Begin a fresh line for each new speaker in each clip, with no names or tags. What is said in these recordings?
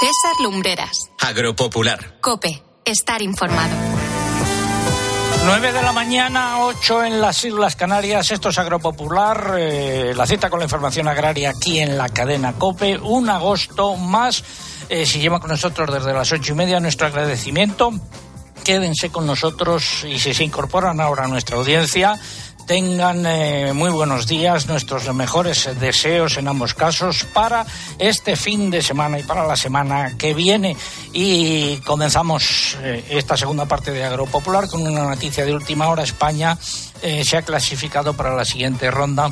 César Lumbreras.
Agropopular.
Cope. Estar informado.
9 de la mañana, 8 en las Islas Canarias. Esto es Agropopular. Eh, la cita con la información agraria aquí en la cadena COPE. Un agosto más. Eh, si lleva con nosotros desde las ocho y media, nuestro agradecimiento. Quédense con nosotros y si se incorporan ahora a nuestra audiencia, tengan eh, muy buenos días, nuestros mejores deseos en ambos casos para este fin de semana y para la semana que viene. Y comenzamos eh, esta segunda parte de Agropopular con una noticia de última hora. España eh, se ha clasificado para la siguiente ronda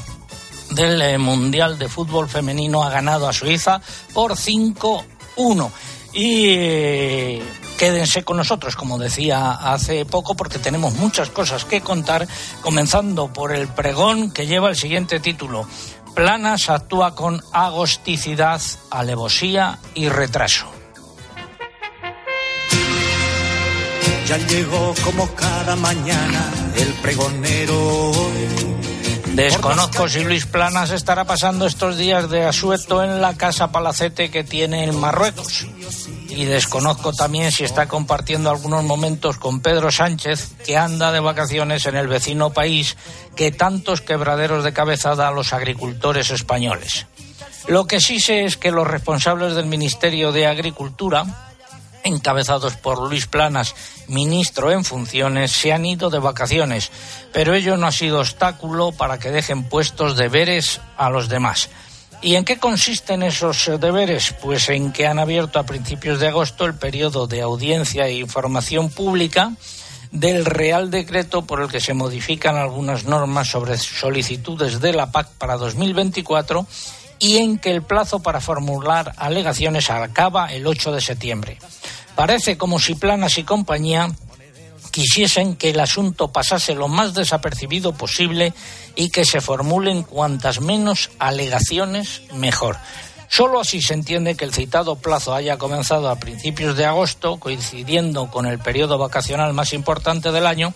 del Mundial de Fútbol Femenino. Ha ganado a Suiza por 5-1. Y quédense con nosotros, como decía hace poco, porque tenemos muchas cosas que contar, comenzando por el pregón que lleva el siguiente título. Planas actúa con agosticidad, alevosía y retraso.
Ya llegó como cada mañana el pregonero
Desconozco si Luis Planas estará pasando estos días de asueto en la casa palacete que tiene en Marruecos. Y desconozco también si está compartiendo algunos momentos con Pedro Sánchez, que anda de vacaciones en el vecino país que tantos quebraderos de cabeza da a los agricultores españoles. Lo que sí sé es que los responsables del Ministerio de Agricultura, encabezados por Luis Planas, ministro en funciones, se han ido de vacaciones, pero ello no ha sido obstáculo para que dejen puestos deberes a los demás. ¿Y en qué consisten esos deberes? Pues en que han abierto a principios de agosto el periodo de audiencia e información pública del Real Decreto por el que se modifican algunas normas sobre solicitudes de la PAC para 2024 y en que el plazo para formular alegaciones acaba el 8 de septiembre. Parece como si Planas y compañía quisiesen que el asunto pasase lo más desapercibido posible y que se formulen cuantas menos alegaciones mejor. Solo así se entiende que el citado plazo haya comenzado a principios de agosto, coincidiendo con el periodo vacacional más importante del año,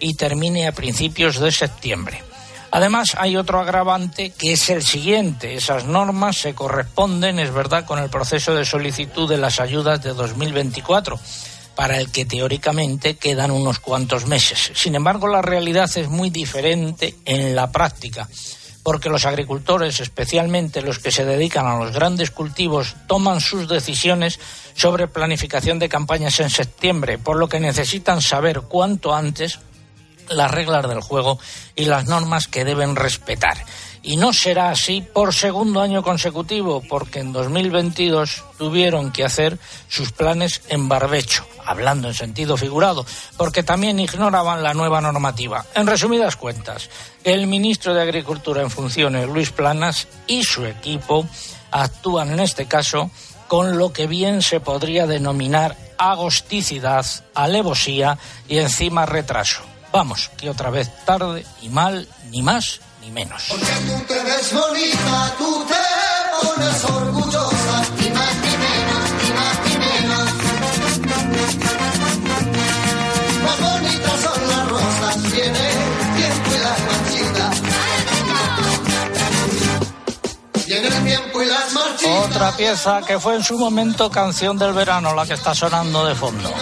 y termine a principios de septiembre. Además, hay otro agravante que es el siguiente. Esas normas se corresponden, es verdad, con el proceso de solicitud de las ayudas de 2024 para el que teóricamente quedan unos cuantos meses. Sin embargo, la realidad es muy diferente en la práctica, porque los agricultores, especialmente los que se dedican a los grandes cultivos, toman sus decisiones sobre planificación de campañas en septiembre, por lo que necesitan saber cuanto antes las reglas del juego y las normas que deben respetar. Y no será así por segundo año consecutivo, porque en 2022 tuvieron que hacer sus planes en barbecho, hablando en sentido figurado, porque también ignoraban la nueva normativa. En resumidas cuentas, el ministro de Agricultura en funciones, Luis Planas, y su equipo actúan en este caso con lo que bien se podría denominar agosticidad, alevosía y encima retraso. Vamos, que otra vez tarde y mal, ni más ni menos.
Porque tú te ves bonita, tú te pones orgullosa, ni más ni menos, ni más ni menos. Más bonitas son las rosas, viene el tiempo y las marchitas. Viene el tiempo y las marchitas.
Otra pieza que fue en su momento canción del verano, la que está sonando de fondo.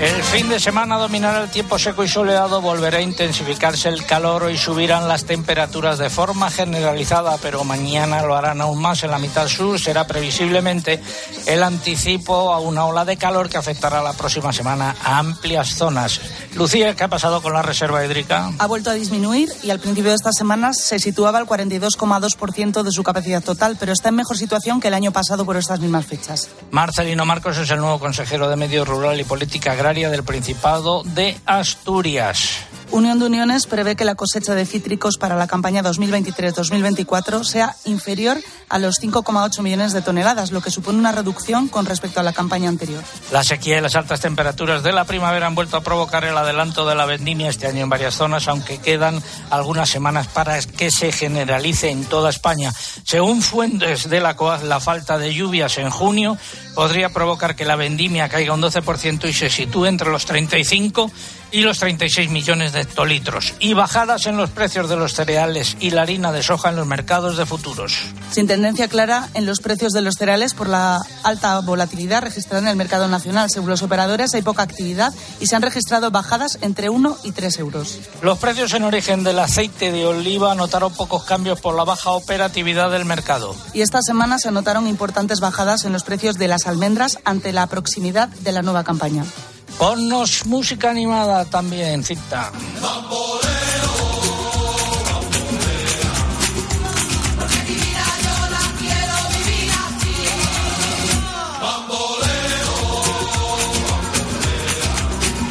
El fin de semana dominará el tiempo seco y soleado, volverá a intensificarse el calor y subirán las temperaturas de forma generalizada, pero mañana lo harán aún más en la mitad sur. Será previsiblemente el anticipo a una ola de calor que afectará la próxima semana a amplias zonas. Lucía, ¿qué ha pasado con la reserva hídrica?
Ha vuelto a disminuir y al principio de estas semanas se situaba al 42,2% de su capacidad total, pero está en mejor situación que el año pasado por estas mismas fechas.
Marcelino Marcos es el nuevo consejero de Medio Rural y Política Agraria del Principado de Asturias.
Unión de Uniones prevé que la cosecha de cítricos para la campaña 2023-2024 sea inferior a los 5,8 millones de toneladas, lo que supone una reducción con respecto a la campaña anterior.
La sequía y las altas temperaturas de la primavera han vuelto a provocar el adelanto de la vendimia este año en varias zonas, aunque quedan algunas semanas para que se generalice en toda España. Según fuentes de la COAG, la falta de lluvias en junio podría provocar que la vendimia caiga un 12% y se sitúe entre los 35 y los 36 millones de hectolitros. Y bajadas en los precios de los cereales y la harina de soja en los mercados de futuros.
Sin tendencia clara en los precios de los cereales por la alta volatilidad registrada en el mercado nacional. Según los operadores, hay poca actividad y se han registrado bajadas entre 1 y 3 euros.
Los precios en origen del aceite de oliva notaron pocos cambios por la baja operatividad del mercado.
Y esta semana se notaron importantes bajadas en los precios de las almendras ante la proximidad de la nueva campaña.
Ponnos música animada también, cita.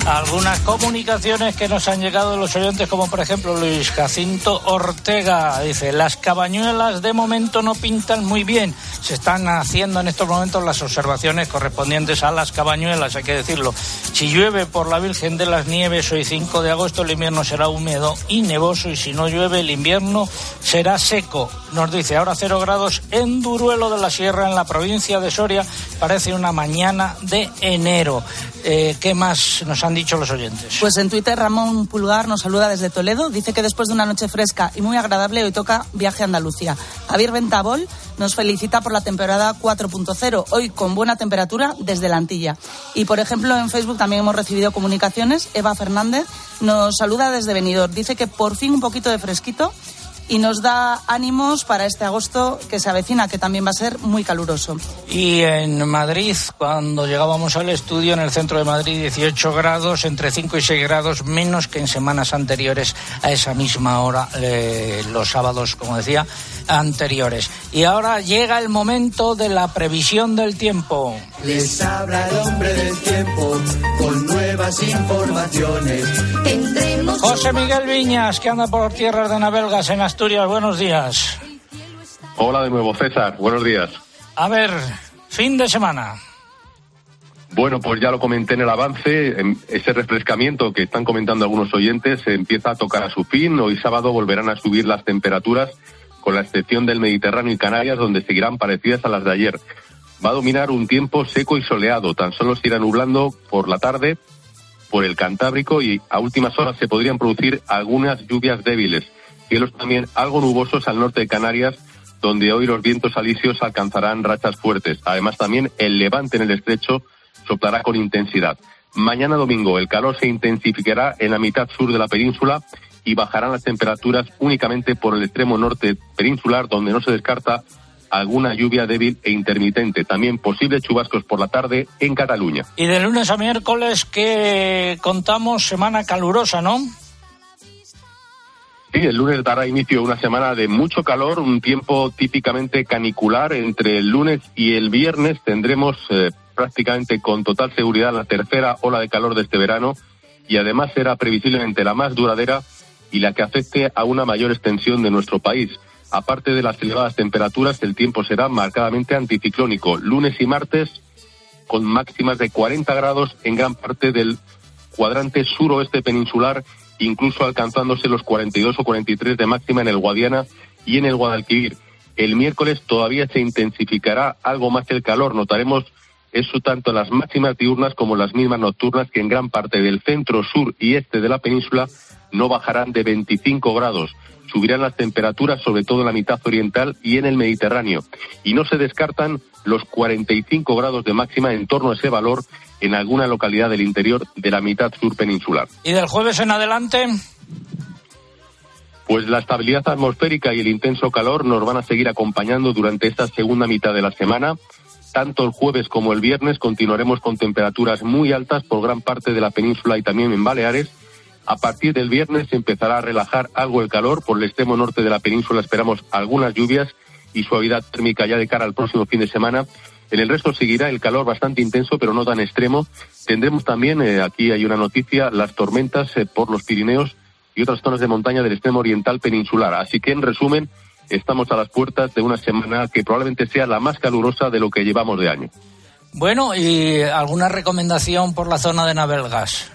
Algunas comunicaciones que nos han llegado de los oyentes, como por ejemplo Luis Jacinto Ortega, dice, las cabañuelas de momento no pintan muy bien. Se están haciendo en estos momentos las observaciones correspondientes a las cabañuelas, hay que decirlo. Si llueve por la Virgen de las Nieves hoy 5 de agosto, el invierno será húmedo y nevoso y si no llueve el invierno será seco. Nos dice, ahora cero grados en Duruelo de la Sierra, en la provincia de Soria, parece una mañana de enero. Eh, ¿Qué más nos han dicho los oyentes?
Pues en Twitter Ramón Pulgar nos saluda desde Toledo. Dice que después de una noche fresca y muy agradable hoy toca viaje a Andalucía. Javier Ventabol nos felicita por la temporada 4.0, hoy con buena temperatura desde la Antilla. Y por ejemplo en Facebook también hemos recibido comunicaciones. Eva Fernández nos saluda desde Benidorm. Dice que por fin un poquito de fresquito y nos da ánimos para este agosto que se avecina, que también va a ser muy caluroso.
Y en Madrid, cuando llegábamos al estudio, en el centro de Madrid, 18 grados, entre 5 y 6 grados, menos que en semanas anteriores a esa misma hora, eh, los sábados, como decía, anteriores. Y ahora llega el momento de la previsión del tiempo.
Les habla el hombre del tiempo con nuevas informaciones.
Tendremos
José Miguel Viñas, que anda por tierras de Navelgas en Asturias. Buenos días.
Hola de nuevo, César. Buenos días.
A ver, fin de semana.
Bueno, pues ya lo comenté en el avance, en ese refrescamiento que están comentando algunos oyentes se empieza a tocar a su fin. Hoy sábado volverán a subir las temperaturas, con la excepción del Mediterráneo y Canarias, donde seguirán parecidas a las de ayer. Va a dominar un tiempo seco y soleado, tan solo se irá nublando por la tarde por el Cantábrico y a últimas horas se podrían producir algunas lluvias débiles. Cielos también algo nubosos al norte de Canarias, donde hoy los vientos alisios alcanzarán rachas fuertes. Además, también el levante en el estrecho soplará con intensidad. Mañana domingo el calor se intensificará en la mitad sur de la península y bajarán las temperaturas únicamente por el extremo norte peninsular, donde no se descarta alguna lluvia débil e intermitente. También posibles chubascos por la tarde en Cataluña.
Y de lunes a miércoles que contamos semana calurosa, ¿no?
Sí, el lunes dará inicio a una semana de mucho calor, un tiempo típicamente canicular. Entre el lunes y el viernes tendremos eh, prácticamente con total seguridad la tercera ola de calor de este verano y además será previsiblemente la más duradera y la que afecte a una mayor extensión de nuestro país. Aparte de las elevadas temperaturas, el tiempo será marcadamente anticiclónico. Lunes y martes con máximas de 40 grados en gran parte del cuadrante suroeste peninsular, incluso alcanzándose los 42 o 43 de máxima en el Guadiana y en el Guadalquivir. El miércoles todavía se intensificará algo más el calor. Notaremos eso tanto en las máximas diurnas como en las mismas nocturnas que en gran parte del centro, sur y este de la península no bajarán de 25 grados. Subirán las temperaturas sobre todo en la mitad oriental y en el Mediterráneo. Y no se descartan los 45 grados de máxima en torno a ese valor en alguna localidad del interior de la mitad sur peninsular.
Y del jueves en adelante,
Pues la estabilidad atmosférica y el intenso calor nos van a seguir acompañando durante esta segunda mitad de la semana. Tanto el jueves como el viernes continuaremos con temperaturas muy altas por gran parte de la península y también en Baleares. A partir del viernes empezará a relajar algo el calor. Por el extremo norte de la península esperamos algunas lluvias y suavidad térmica ya de cara al próximo fin de semana. En el resto seguirá el calor bastante intenso, pero no tan extremo. Tendremos también, eh, aquí hay una noticia, las tormentas eh, por los Pirineos y otras zonas de montaña del extremo oriental peninsular. Así que, en resumen, estamos a las puertas de una semana que probablemente sea la más calurosa de lo que llevamos de año.
bueno, y alguna recomendación por la zona de Navelgas.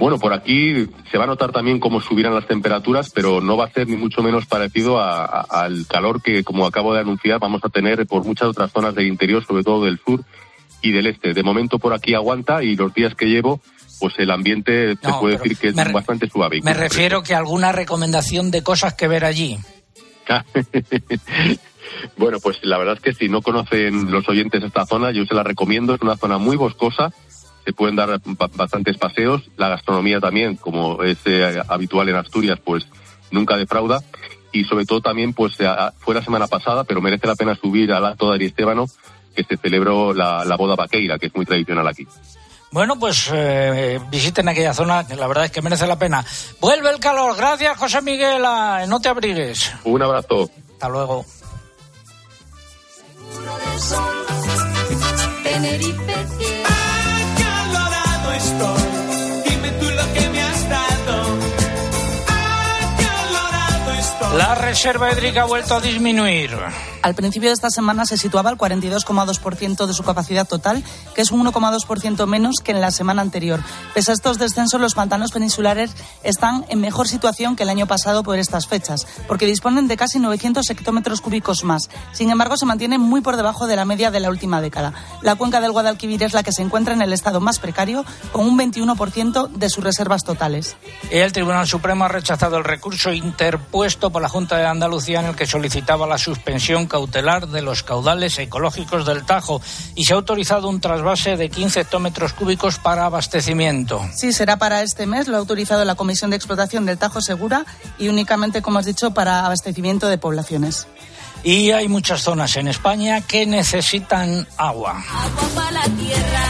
Bueno, por aquí se va a notar también cómo subirán las temperaturas, pero no va a ser ni mucho menos parecido a- a- al calor que, como acabo de anunciar, vamos a tener por muchas otras zonas del interior, sobre todo del sur y del este. De momento por aquí aguanta y los días que llevo pues el ambiente se
No,
puede decir que es bastante suave.
Me refiero que alguna recomendación de cosas que ver allí.
bueno, pues la verdad es que si no conocen los oyentes esta zona, yo se la recomiendo. Es una zona muy boscosa, se pueden dar ba- bastantes paseos. La gastronomía también, como es eh, habitual en Asturias, pues nunca defrauda. Y sobre todo también, pues fue la semana pasada, pero merece la pena subir al acto de Aristébano, que se celebró la, la boda vaqueira, que es muy tradicional aquí.
Bueno, pues eh, visiten aquella zona, que la verdad es que merece la pena. Vuelve el calor, gracias José Miguel, ah, no te abrigues.
Un abrazo.
Hasta luego.
Estoy,
La reserva hídrica ha vuelto a disminuir.
Al principio de esta semana se situaba al 42,2% de su capacidad total, que es un 1,2% menos que en la semana anterior. Pese a estos descensos, los pantanos peninsulares están en mejor situación que el año pasado por estas fechas, porque disponen de casi 900 hectómetros cúbicos más. Sin embargo, se mantienen muy por debajo de la media de la última década. La cuenca del Guadalquivir es la que se encuentra en el estado más precario, con un 21% de sus reservas totales.
El Tribunal Supremo ha rechazado el recurso interpuesto por la Junta de Andalucía en el que solicitaba la suspensión cautelar de los caudales ecológicos del Tajo y se ha autorizado un trasvase de 15 hectómetros cúbicos para abastecimiento.
Sí, será para este mes. Lo ha autorizado la Comisión de Explotación del Tajo Segura y únicamente, como has dicho, para abastecimiento de poblaciones.
Y hay muchas zonas en España que necesitan agua.
Agua para la tierra,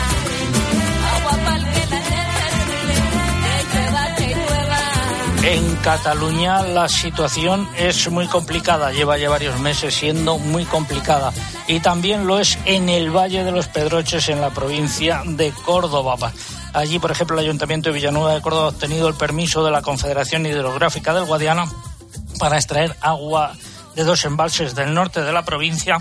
En Cataluña la situación es muy complicada, lleva ya varios meses siendo muy complicada. Y también lo es en el Valle de los Pedroches, en la provincia de Córdoba. Allí, por ejemplo, el Ayuntamiento de Villanueva de Córdoba ha obtenido el permiso de la Confederación Hidrográfica del Guadiana para extraer agua de dos embalses del norte de la provincia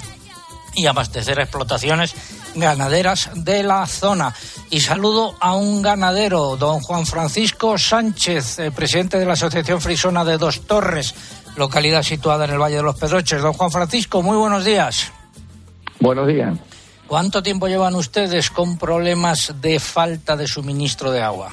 y abastecer explotaciones ganaderas de la zona. Y saludo a un ganadero, don Juan Francisco Sánchez, eh, presidente de la Asociación Frisona de Dos Torres, localidad situada en el Valle de los Pedroches. Don Juan Francisco, muy buenos días.
Buenos días.
¿Cuánto tiempo llevan ustedes con problemas de falta de suministro de agua?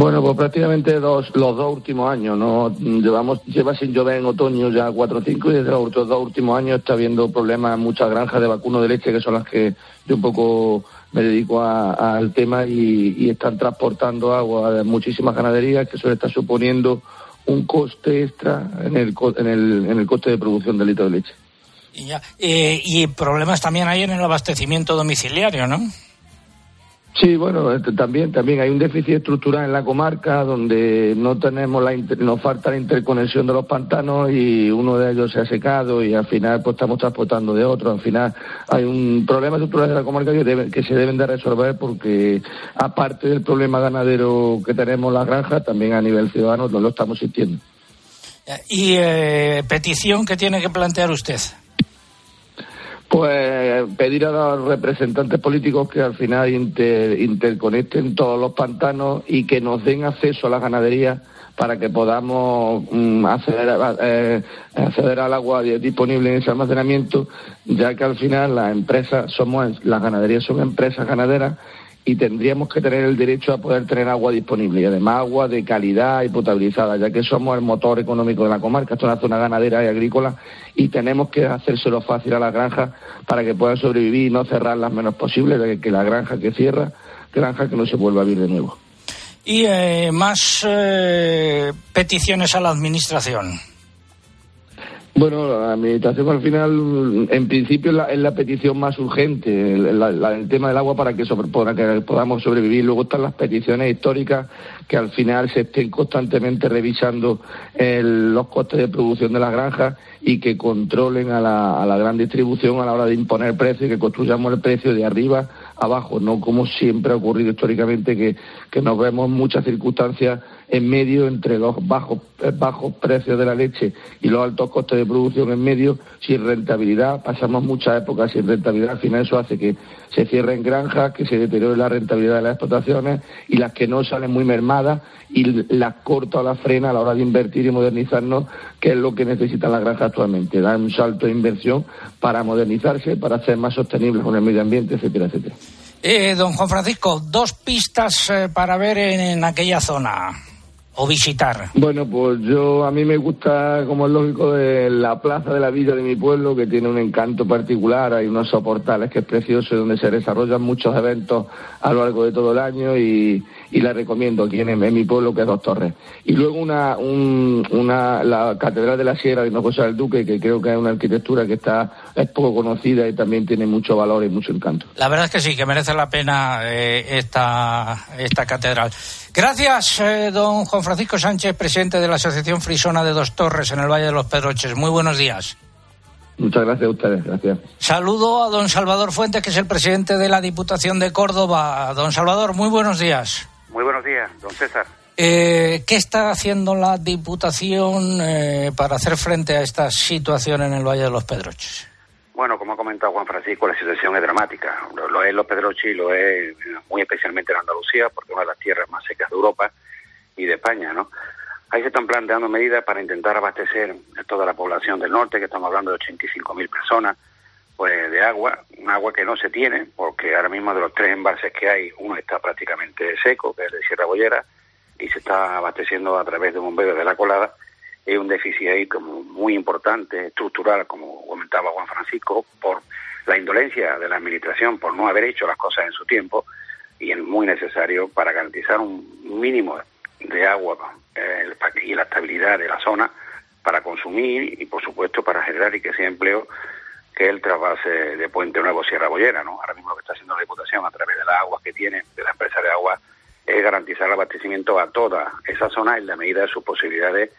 Bueno, pues prácticamente dos, los dos últimos años, ¿no? Llevamos, lleva sin llover en otoño ya cuatro o cinco y desde los dos últimos años está habiendo problemas en muchas granjas de vacuno de leche, que son las que yo un poco me dedico a- al tema y, están transportando agua de muchísimas ganaderías, que eso le está suponiendo un coste extra en el, en el, en el coste de producción del litro de leche.
Y, ya. Eh, y problemas también hay en el abastecimiento domiciliario, ¿no?
Sí, bueno, este, también también hay un déficit estructural en la comarca donde no tenemos la inter- nos falta la interconexión de los pantanos y uno de ellos se ha secado y al final pues estamos transportando de otro. Al final hay un problema estructural de la comarca que, que se deben de resolver porque aparte del problema ganadero que tenemos en las granjas, también a nivel ciudadano no lo estamos sintiendo.
Y eh, petición que tiene que plantear usted.
Pues pedir a los representantes políticos que al final inter- interconecten todos los pantanos y que nos den acceso a las ganaderías para que podamos mm, acceder, eh, acceder al agua di- disponible en ese almacenamiento, ya que al final las empresas somos, las ganaderías son empresas ganaderas y tendríamos que tener el derecho a poder tener agua disponible y además agua de calidad y potabilizada, ya que somos el motor económico de la comarca, esto es una zona ganadera y agrícola y tenemos que hacérselo fácil a las granjas para que puedan sobrevivir y no cerrarlas menos posible, de que la granja que cierra, granja que no se vuelva a abrir de nuevo.
Y eh, más eh, peticiones a la Administración.
Bueno, la administración al final, en principio, es la, es la petición más urgente, el, la- el tema del agua para que, sobre- para que podamos sobrevivir. Luego están las peticiones históricas que al final se estén constantemente revisando el- los costes de producción de las granjas y que controlen a la, gran distribución a la hora de imponer precios y que construyamos el precio de arriba abajo, no como siempre ha ocurrido históricamente que, que nos vemos muchas circunstancias en medio entre los bajos, eh, bajos precios de la leche y los altos costes de producción en medio, sin rentabilidad, pasamos muchas épocas sin rentabilidad, al final eso hace que se cierren granjas, que se deteriore la rentabilidad de las explotaciones y las que no salen muy mermadas y las corta o las frena a la hora de invertir y modernizarnos, que es lo que necesitan las granjas actualmente, dar un salto de inversión para modernizarse, para ser más sostenibles con el medio ambiente, etcétera, etcétera.
Eh, don Juan Francisco, dos pistas eh, para ver en aquella zona o visitar.
Bueno, pues yo a mí me gusta, como es lógico, de la plaza de la villa de mi pueblo, que tiene un encanto particular. Hay unos soportales que es precioso, donde se desarrollan muchos eventos a lo largo de todo el año y, y la recomiendo aquí en, en mi pueblo, que es Dos Torres. Y luego una, un- una, la Catedral de la Sierra de Hinojosa del Duque, que creo que es una arquitectura que está es poco conocida y también tiene mucho valor y mucho encanto.
La verdad es que sí, que merece la pena eh, esta, esta catedral. Gracias, eh, don Juan Francisco Sánchez, presidente de la Asociación Frisona de Dos Torres en el Valle de los Pedroches. Muy buenos días.
Muchas gracias a ustedes, gracias.
Saludo a don Salvador Fuentes, que es el presidente de la Diputación de Córdoba. Don Salvador, muy buenos días.
Muy buenos días, don César.
Eh, ¿Qué está haciendo la Diputación eh, para hacer frente a esta situación en el Valle de los Pedroches?
Bueno, como ha comentado Juan Francisco, la situación es dramática. Lo, lo es en los Pedroches y lo es eh, muy especialmente en Andalucía, porque es una de las tierras más secas de Europa y de España, ¿no? Ahí se están planteando medidas para intentar abastecer a toda la población del norte, que estamos hablando de 85.000 personas, pues de agua, un agua que no se tiene, porque ahora mismo de los tres embalses que hay, uno está prácticamente seco, que es de Sierra Bollera, y se está abasteciendo a través de bomberos de la colada. Hay un déficit ahí como muy importante, estructural, como comentaba Juan Francisco, por la indolencia de la administración, por no haber hecho las cosas en su tiempo, y es muy necesario para garantizar un mínimo de agua eh, y la estabilidad de la zona para consumir y, por supuesto, para generar y empleo, que el trasvase de Puente Nuevo Sierra Bollera, ¿no? Ahora mismo lo que está haciendo la Diputación a través de las aguas que tiene, de la empresa de agua, es garantizar el abastecimiento a toda esa zona en la medida de sus posibilidades,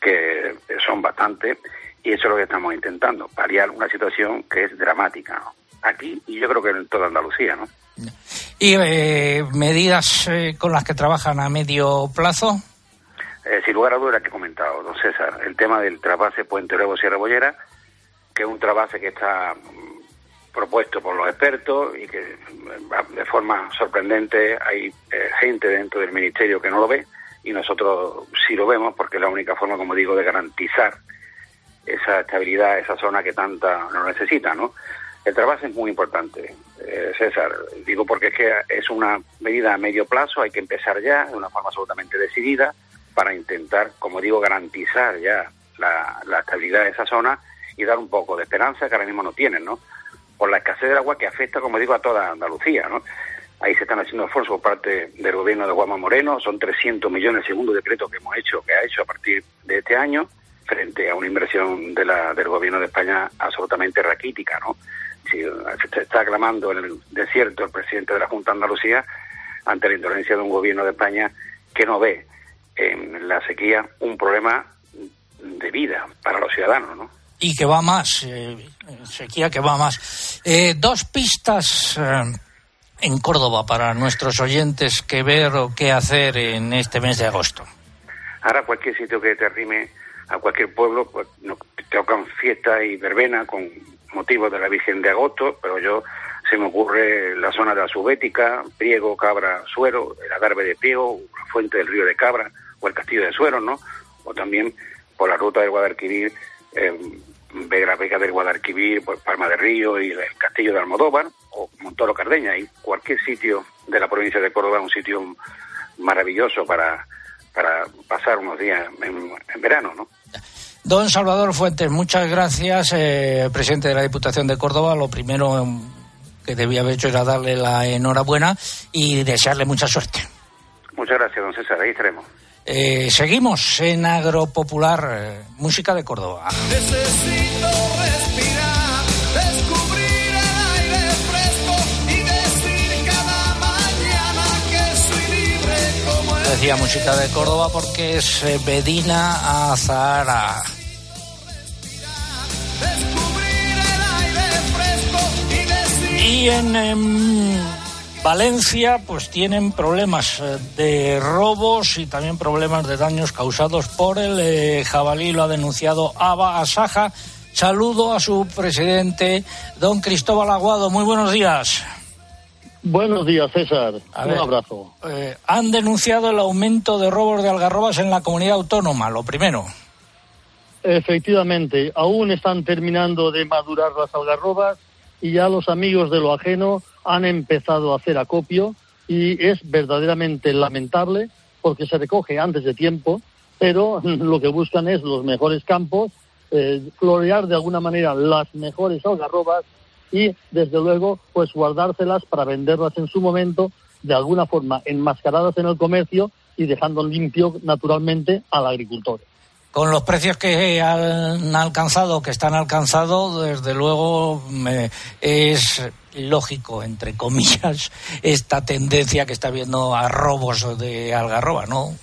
que son bastantes, y eso es lo que estamos intentando, paliar una situación que es dramática, ¿no? Aquí y yo creo que en toda Andalucía, ¿no?
¿Y eh, medidas eh, con las que trabajan a medio plazo?
Eh, sin lugar a dudas que he comentado, don César, el tema del trasvase Puente Nuevo Sierra Bollera, que es un trasvase que está mm, propuesto por los expertos y que mm, de forma sorprendente hay eh, gente dentro del ministerio que no lo ve y nosotros sí lo vemos porque es la única forma, como digo, de garantizar esa estabilidad, esa zona que tanta lo necesita, ¿no? El trasvase es muy importante, eh, César. Digo porque es que es una medida a medio plazo, hay que empezar ya de una forma absolutamente decidida para intentar, como digo, garantizar ya la, la estabilidad de esa zona y dar un poco de esperanza que ahora mismo no tienen, ¿no? Por la escasez del agua que afecta, como digo, a toda Andalucía, ¿no? Ahí se están haciendo esfuerzos por parte del gobierno de Guama Moreno, son 300 millones segundo decreto que hemos hecho, que ha hecho a partir de este año, frente a una inversión de la, del gobierno de España absolutamente raquítica, ¿no? Si se está aclamando en el desierto el presidente de la Junta de Andalucía ante la indolencia de un gobierno de España que no ve en la sequía un problema de vida para los ciudadanos, ¿no?
Y que va más, eh, sequía que va más. Eh, dos pistas eh, en Córdoba para nuestros oyentes que ver o qué hacer en este mes de agosto.
Ahora cualquier sitio que te arrime a cualquier pueblo, pues nos tocan fiestas y verbena con motivo de la Virgen de Agosto, pero yo se me ocurre la zona de la Subética, Priego, Cabra, Suero, el Adarve de Priego, la fuente del río de Cabra o el castillo de Suero, ¿no? O también por la ruta del Guadalquivir, eh, Vega, Vega del Guadalquivir, pues Palma de Río y el castillo de Almodóvar o Montoro Cardeña y cualquier sitio de la provincia de Córdoba un sitio maravilloso para, para pasar unos días en, en verano, ¿no?
Don Salvador Fuentes, muchas gracias, eh, presidente de la Diputación de Córdoba. Lo primero que debía haber hecho era darle la enhorabuena y desearle mucha suerte.
Muchas gracias, don César. Ahí estaremos.
Eh, seguimos en Agropopular, eh, música de Córdoba.
Necesito respirar, descubrir el aire fresco y decir cada mañana que soy libre como el
Decía música de Córdoba porque es eh, Bedina
aire fresco y
en em, Valencia pues tienen problemas eh, de robos y también problemas de daños causados por el eh, jabalí, lo ha denunciado Aba Asaja. Saludo a su presidente, don Cristóbal Aguado. Muy buenos días.
Buenos días, César.
A
Un
ver.
abrazo.
Eh, han denunciado el aumento de robos de algarrobas en la comunidad autónoma, lo primero.
Efectivamente, aún están terminando de madurar las algarrobas y ya los amigos de lo ajeno han empezado a hacer acopio y es verdaderamente lamentable porque se recoge antes de tiempo, pero lo que buscan es los mejores campos, eh, florear de alguna manera las mejores algarrobas y desde luego pues guardárselas para venderlas en su momento de alguna forma enmascaradas en el comercio y dejando limpio naturalmente al agricultor.
Con los precios que han alcanzado, que están alcanzado, desde luego es lógico, entre comillas, esta tendencia que está habiendo a robos de algarroba, ¿no?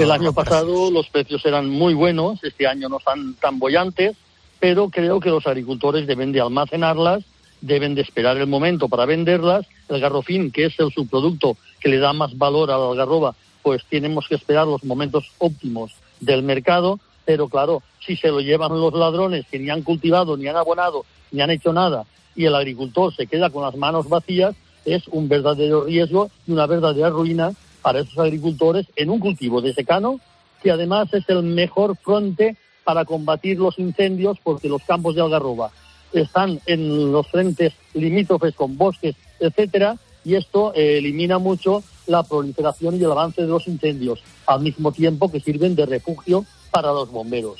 el año pasado los precios eran muy buenos, este año no están tan bollantes, pero creo que los agricultores deben de almacenarlas, deben de esperar el momento para venderlas. El garrofín, que es el subproducto que le da más valor a la algarroba, pues tenemos que esperar los momentos óptimos del mercado, pero claro, si se lo llevan los ladrones que ni han cultivado, ni han abonado, ni han hecho nada, y el agricultor se queda con las manos vacías, es un verdadero riesgo y una verdadera ruina para esos agricultores en un cultivo de secano, que además es el mejor fronte para combatir los incendios, porque los campos de algarroba están en los frentes limítrofes con bosques, etcétera, y esto eh, elimina mucho la proliferación y el avance de los incendios, al mismo tiempo que sirven de refugio para los bomberos.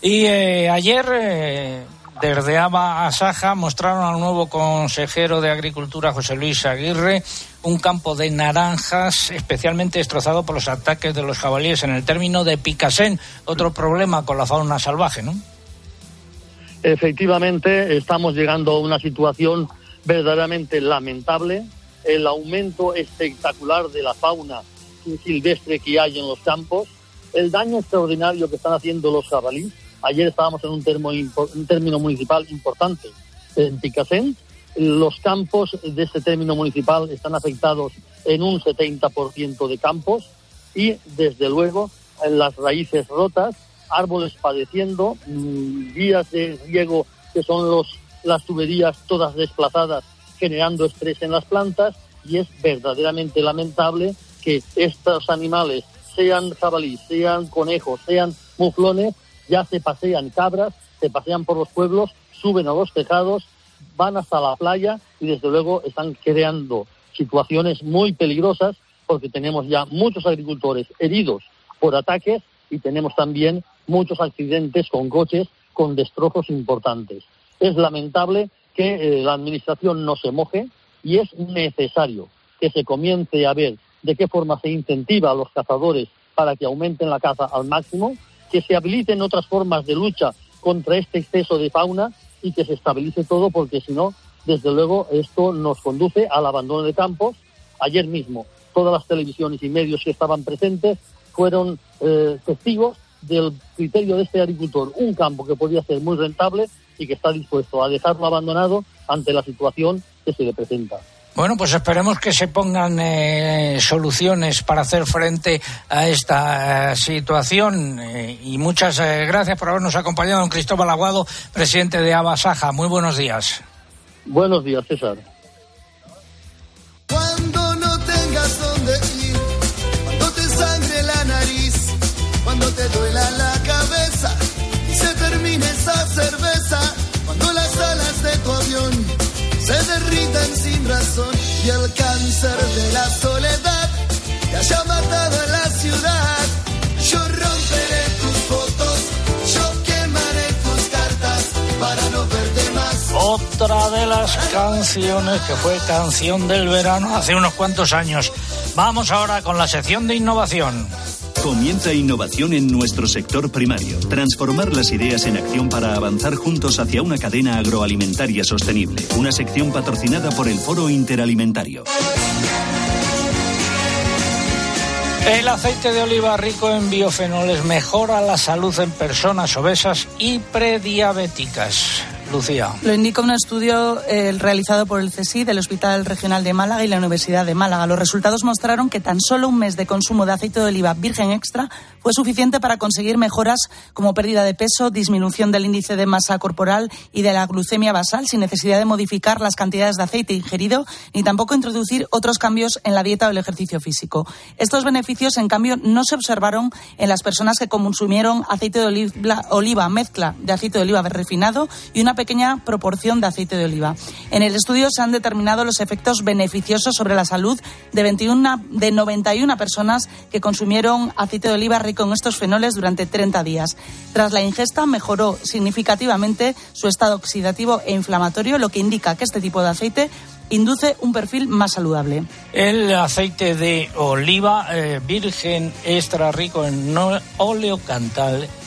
Y eh, ayer, eh, desde Aba a Saja, mostraron al nuevo consejero de Agricultura, José Luis Aguirre, un campo de naranjas especialmente destrozado por los ataques de los jabalíes en el término de Picasen, otro problema con la fauna salvaje, ¿no?
Efectivamente, estamos llegando a una situación verdaderamente lamentable. El aumento espectacular de la fauna silvestre que hay en los campos, el daño extraordinario que están haciendo los jabalíes. Ayer estábamos en un, término municipal importante en Picasen. Los campos de este término municipal están afectados en un 70% de campos y, desde luego, en las raíces rotas, árboles padeciendo, mm, vías de riego que son los, las tuberías todas desplazadas, generando estrés en las plantas y es verdaderamente lamentable que estos animales, sean jabalíes, sean conejos, sean muflones, ya se pasean cabras, se pasean por los pueblos, suben a los tejados, van hasta la playa y desde luego están creando situaciones muy peligrosas porque tenemos ya muchos agricultores heridos por ataques y tenemos también muchos accidentes con coches con destrozos importantes. Es lamentable que eh, la Administración no se moje y es necesario que se comience a ver de qué forma se incentiva a los cazadores para que aumenten la caza al máximo, que se habiliten otras formas de lucha contra este exceso de fauna y que se estabilice todo porque si no, desde luego, esto nos conduce al abandono de campos. Ayer mismo todas las televisiones y medios que estaban presentes fueron eh, testigos del criterio de este agricultor, un campo que podía ser muy rentable y que está dispuesto a dejarlo abandonado ante la situación que se le presenta.
Bueno, pues esperemos que se pongan eh, soluciones para hacer frente a esta eh, situación. Eh, y muchas gracias por habernos acompañado, don Cristóbal Aguado, presidente de Abasaja. Muy buenos días.
Buenos días, César.
La ciudad. Yo romperé tus fotos, yo quemaré tus cartas para no verte más.
Otra de las canciones que fue canción del verano hace unos cuantos años. Vamos ahora con la sección de innovación.
Comienza innovación en nuestro sector primario. Transformar las ideas en acción para avanzar juntos hacia una cadena agroalimentaria sostenible. Una sección patrocinada por el Foro Interalimentario.
El aceite de oliva rico en biofenoles mejora la salud en personas obesas y prediabéticas. Lucía.
Lo indica un estudio eh, realizado por el CSI del Hospital Regional de Málaga y la Universidad de Málaga. Los resultados mostraron que tan solo un mes de consumo de aceite de oliva virgen extra fue suficiente para conseguir mejoras como pérdida de peso, disminución del índice de masa corporal y de la glucemia basal sin necesidad de modificar las cantidades de aceite ingerido ni tampoco introducir otros cambios en la dieta o el ejercicio físico. Estos beneficios, en cambio, no se observaron en las personas que consumieron aceite de oliva, oliva mezcla de aceite de oliva refinado y una pequeña proporción de aceite de oliva. En el estudio se han determinado los efectos beneficiosos sobre la salud de, 21, de 91 personas que consumieron aceite de oliva rico en estos fenoles durante 30 días. Tras la ingesta mejoró significativamente su estado oxidativo e inflamatorio, lo que indica que este tipo de aceite induce un perfil más saludable.
El aceite de oliva eh, virgen extra rico en óleo cantal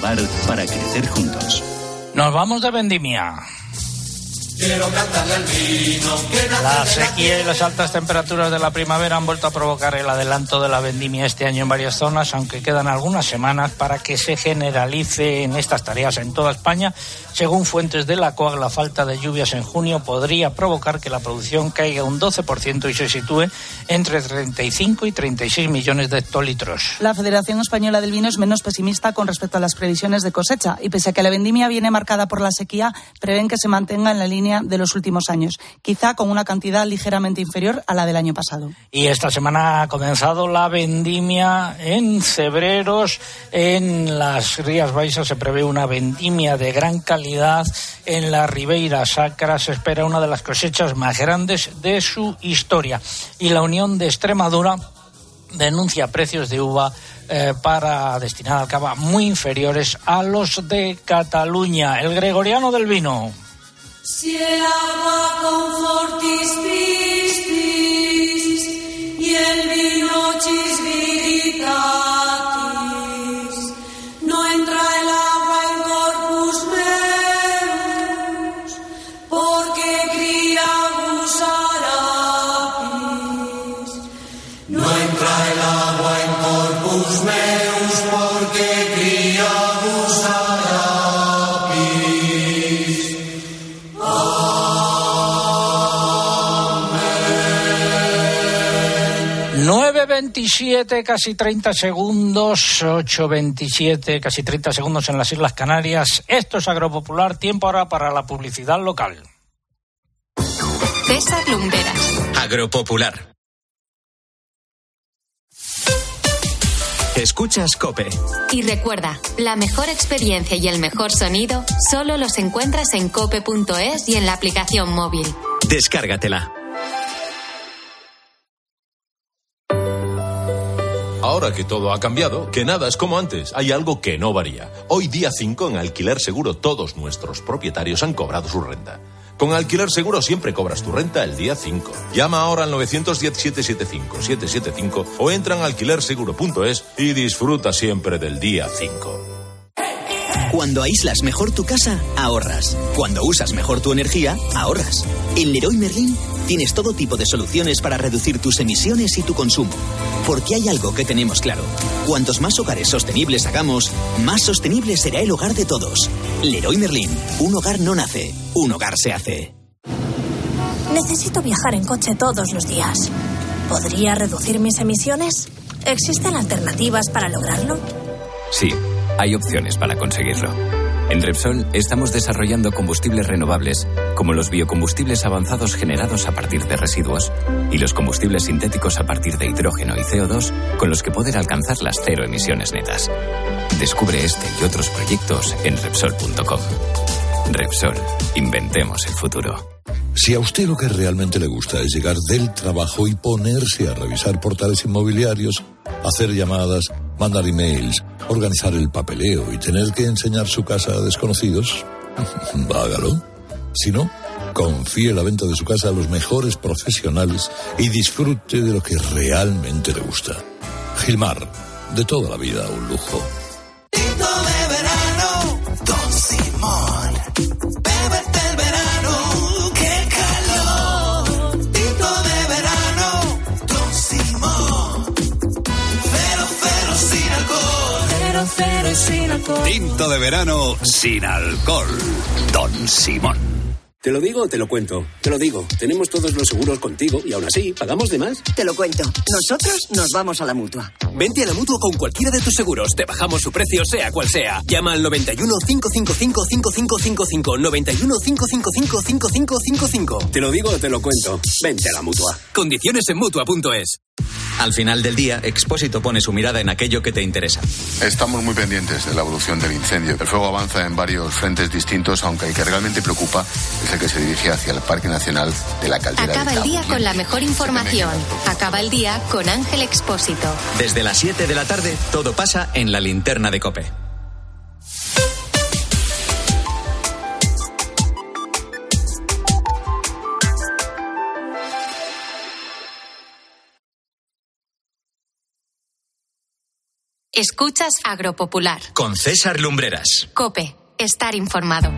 Para crecer juntos.
Nos vamos de vendimia.
Quiero cantarle al vino que
La sequía y las altas temperaturas de la primavera han vuelto a provocar el adelanto de la vendimia este año en varias zonas, aunque quedan algunas semanas para que se generalice en estas tareas en toda España. Según fuentes de la COAG, la falta de lluvias en junio podría provocar que la producción caiga un 12% y se sitúe entre 35 y 36 millones de hectolitros.
La Federación Española del Vino es menos pesimista con respecto a las previsiones de cosecha y pese a que la vendimia viene marcada por la sequía, prevén que se mantenga en la línea de los últimos años, quizá con una cantidad ligeramente inferior a la del año pasado.
Y esta semana ha comenzado la vendimia en Cebreros. En las Rías Baixas se prevé una vendimia de gran calidad. En la Ribeira Sacra se espera una de las cosechas más grandes de su historia. Y la Unión de Extremadura denuncia precios de uva eh, para destinar al cava muy inferiores a los de Cataluña. El gregoriano del vino.
Si el agua con fortis piscis y el vino chisviritatis,
9.27, casi 30 segundos, 8.27, casi 30 segundos en las Islas Canarias. Esto es Agropopular, tiempo ahora para la publicidad local.
César Lumberas.
Agropopular. Escuchas Cope.
Y recuerda, la mejor experiencia y el mejor sonido solo los encuentras en cope.es y en la aplicación móvil.
Descárgatela.
Ahora que todo ha cambiado, que nada es como antes, hay algo que no varía. Hoy día 5 en Alquiler Seguro todos nuestros propietarios han cobrado su renta. Con Alquiler Seguro siempre cobras tu renta el día 5. Llama ahora al 910-775-775 o entra en alquilerseguro.es y disfruta siempre del día 5.
Cuando aíslas mejor tu casa, ahorras. Cuando usas mejor tu energía, ahorras. En Leroy Merlin tienes todo tipo de soluciones para reducir tus emisiones y tu consumo. Porque hay algo que tenemos claro. Cuantos más hogares sostenibles hagamos, más sostenible será el hogar de todos. Leroy Merlin, un hogar no nace, un hogar se hace.
Necesito viajar en coche todos los días. ¿Podría reducir mis emisiones? ¿Existen alternativas para lograrlo?
Sí, hay opciones para conseguirlo. En Repsol estamos desarrollando combustibles renovables, como los biocombustibles avanzados generados a partir de residuos y los combustibles sintéticos a partir de hidrógeno y CO2, con los que poder alcanzar las cero emisiones netas. Descubre este y otros proyectos en Repsol.com. Repsol, inventemos el futuro.
Si a usted lo que realmente le gusta es llegar del trabajo y ponerse a revisar portales inmobiliarios, hacer llamadas, mandar emails, organizar el papeleo y tener que enseñar su casa a desconocidos, hágalo. Si no, confíe la venta de su casa a los mejores profesionales y disfrute de lo que realmente le gusta. Gilmar, de toda la vida un lujo.
Tinto de verano sin alcohol.
Don Simón. ¿Te lo digo o te lo cuento? Te lo digo. Tenemos todos los seguros contigo y aún así, ¿pagamos de más?
Te lo cuento. Nosotros nos vamos a la mutua.
Vente a la mutua con cualquiera de tus seguros. Te bajamos su precio, sea cual sea. Llama al 91 555 5555. 91 555 5555.
Te lo digo o te lo cuento. Vente a la mutua.
Condiciones en mutua.es.
Al final del día, Expósito pone su mirada en aquello que te interesa.
Estamos muy pendientes de la evolución del incendio. El fuego avanza en varios frentes distintos, aunque el que realmente preocupa es el que se dirige hacia el Parque Nacional de la Caldera.
Acaba el día con la mejor información. Acaba el día con Ángel Expósito.
Desde las 7 de la tarde, todo pasa en la linterna de Cope.
Escuchas Agropopular.
Con César Lumbreras.
Cope, estar informado.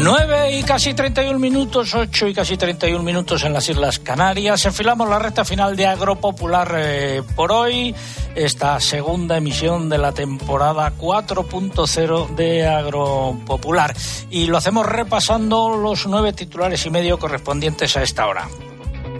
9 y casi 31 minutos, 8 y casi 31 minutos en las Islas Canarias. Enfilamos la recta final de Agropopular eh, por hoy, esta segunda emisión de la temporada 4.0 de Agropopular. Y lo hacemos repasando los nueve titulares y medio correspondientes a esta hora.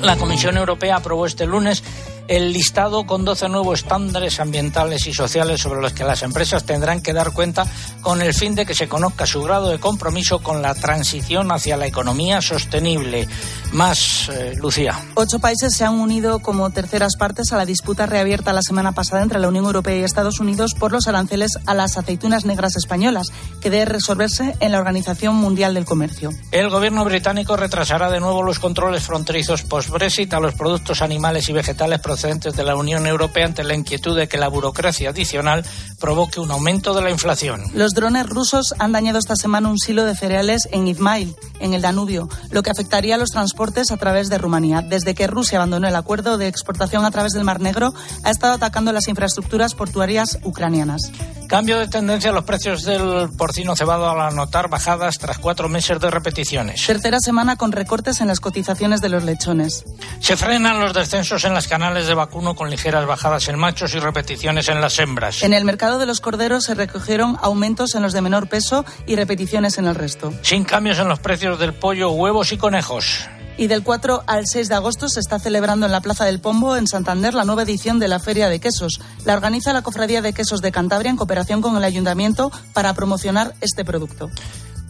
La Comisión Europea aprobó este lunes el listado con 12 nuevos estándares ambientales y sociales sobre los que las empresas tendrán que dar cuenta con el fin de que se conozca su grado de compromiso con la transición hacia la economía sostenible. Más, eh, Lucía.
Ocho países se han unido como terceras partes a la disputa reabierta la semana pasada entre la Unión Europea y Estados Unidos por los aranceles a las aceitunas negras españolas, que debe resolverse en la Organización Mundial del Comercio.
El gobierno británico retrasará de nuevo los controles fronterizos post-Brexit a los productos animales y vegetales procedentes de la Unión Europea ante la inquietud de que la burocracia adicional provoque un aumento de la inflación.
Los drones rusos han dañado esta semana un silo de cereales en Izmail, en el Danubio, lo que afectaría a los transportes a través de Rumanía. Desde que Rusia abandonó el acuerdo de exportación a través del Mar Negro, ha estado atacando las infraestructuras portuarias ucranianas.
Cambio de tendencia, los precios del porcino cebado al anotar bajadas tras cuatro meses de repeticiones.
Tercera semana con recortes en las cotizaciones de los lechones.
Se frenan los descensos en las canales de vacuno con ligeras bajadas en machos y repeticiones en las hembras.
En el mercado de los corderos se recogieron aumentos en los de menor peso y repeticiones en el resto.
Sin cambios en los precios del pollo, huevos y conejos.
Y del 4 al 6 de agosto se está celebrando en la Plaza del Pombo, en Santander, la nueva edición de la Feria de Quesos. La organiza la Cofradía de Quesos de Cantabria en cooperación con el Ayuntamiento para promocionar este producto.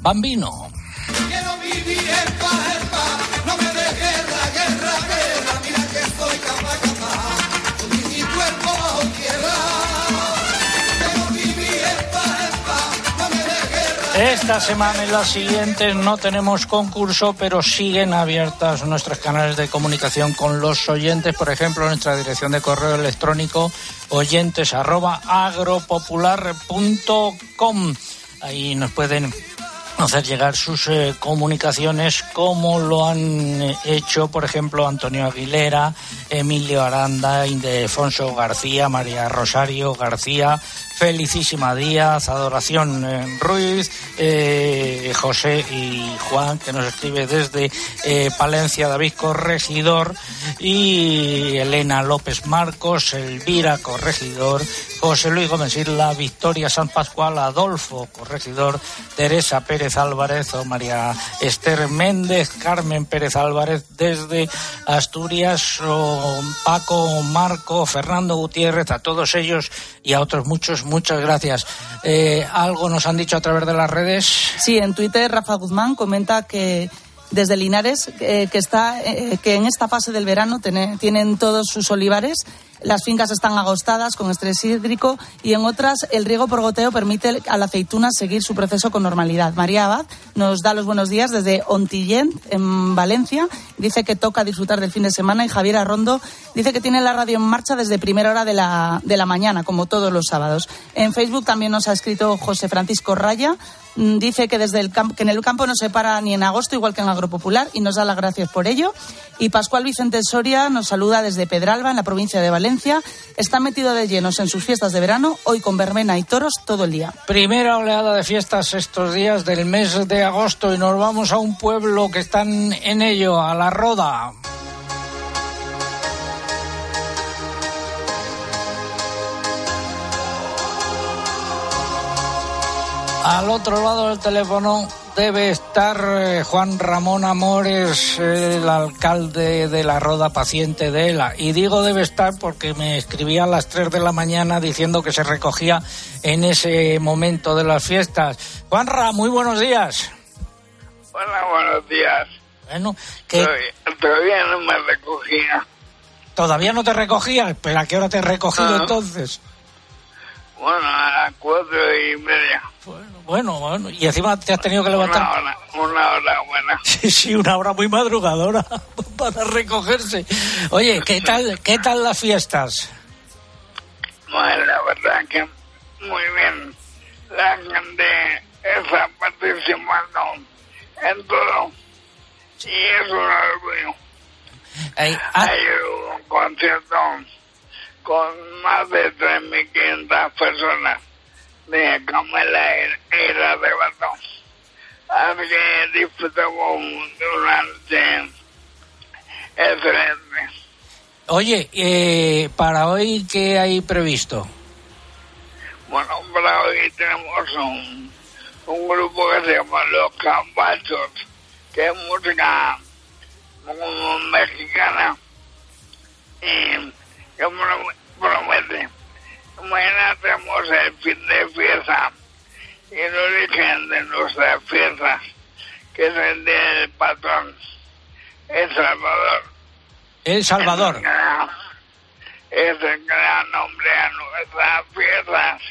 Bambino.
Quiero vivir en paz,
Esta semana y las siguientes no tenemos concurso, pero siguen abiertas nuestros canales de comunicación con los oyentes. Por ejemplo, nuestra dirección de correo electrónico oyentes. Ahí nos pueden hacer llegar sus eh, comunicaciones como lo han eh, hecho, por ejemplo, Antonio Aguilera, Emilio Aranda, Ildefonso García, María Rosario García, Felicísima Díaz, Adoración eh, Ruiz, José y Juan, que nos escribe desde Palencia, David Corregidor, y Elena López Marcos, Elvira Corregidor, José Luis Gómez Isla, Victoria San Pascual, Adolfo Corregidor, Teresa Pérez Álvarez o María Esther Méndez, Carmen Pérez Álvarez desde Asturias, o Paco, Marco, Fernando Gutiérrez, a todos ellos y a otros muchos, muchas gracias. Eh, ¿Algo nos han dicho a través de las redes?
Sí, en Twitter Rafa Guzmán comenta que desde Linares eh, que está eh, que en esta fase del verano tiene- tienen todos sus olivares las fincas están agostadas con estrés hídrico y en otras el riego por goteo permite a la aceituna seguir su proceso con normalidad. María Abad nos da los buenos días desde Ontillent, en Valencia. Dice que toca disfrutar del fin de semana y Javier Arrondo dice que tiene la radio en marcha desde primera hora de la, de la mañana, como todos los sábados. En Facebook también nos ha escrito José Francisco Raya. Mm, Dice que desde el campo, que en el campo no se para ni en agosto, igual que en Agropopular, y nos da las gracias por ello. Y Pascual Vicente Soria nos saluda desde Pedralba, en la provincia de Valencia. Está metido de llenos en sus fiestas de verano, hoy con verbena y toros todo el día.
Primera oleada de fiestas estos días del mes de agosto y nos vamos a un pueblo que están en ello, a la Roda. Al otro lado del teléfono debe estar eh, Juan Ramón Amores, el alcalde de la Roda Paciente de ELA. Y digo debe estar porque me escribía a las 3 de la mañana diciendo que se recogía en ese momento de las fiestas. Juanra, muy buenos días.
Hola, buenos días.
Bueno, que
Todavía, todavía no me recogía.
todavía no te recogías, pero ¿a qué hora te he recogido entonces?
Bueno, a las cuatro y media.
Bueno, bueno, y encima te has tenido que levantar.
Una hora, una hora buena.
Sí, sí, una hora muy madrugadora para recogerse. Oye, ¿qué tal, qué tal las fiestas?
Bueno, la verdad que muy bien. La gente está participando en todo. Y es un orgullo.
Ah,
Hay un concierto con más de 3.500 personas de Camela y la Arrebato. Así que disfrutamos de una noche excelente.
oye, eh, para hoy, ¿qué hay previsto?
Bueno, para hoy tenemos un, un grupo que se llama Los Cambachos, que es música como mexicana y que prom- promete. Mañana tenemos el fin de fiesta y el origen de nuestras fiestas, que es el día del patrón, El Salvador.
El Salvador.
Es el gran nombre a nuestras fiestas,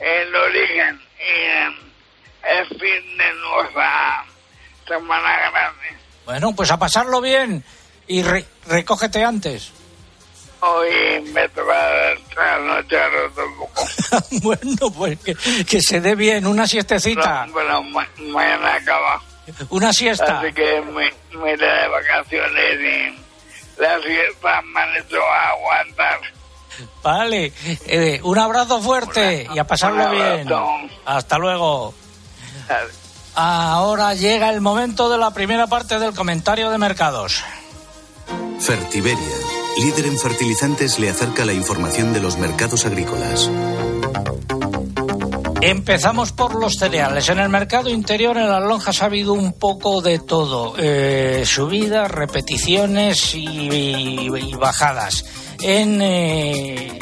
el origen y el fin de nuestra Semana Grande.
Bueno, pues a pasarlo bien y re- recógete antes.
Hoy me toca trasnochar otro poco.
bueno, pues que, que se dé bien, una siestecita,
Bueno, ma- mañana acaba.
una siesta.
Así que me, me iré de vacaciones y las fiestas me han hecho aguantar.
Vale, eh, un abrazo fuerte y a pasarlo
un
bien. Hasta luego. Ahora llega el momento de la primera parte del comentario de mercados.
Fertiberia, líder en fertilizantes, le acerca la información de los mercados agrícolas.
Empezamos por los cereales. En el mercado interior, en las lonjas, ha habido un poco de todo. Eh, subidas, repeticiones y, y bajadas. En eh,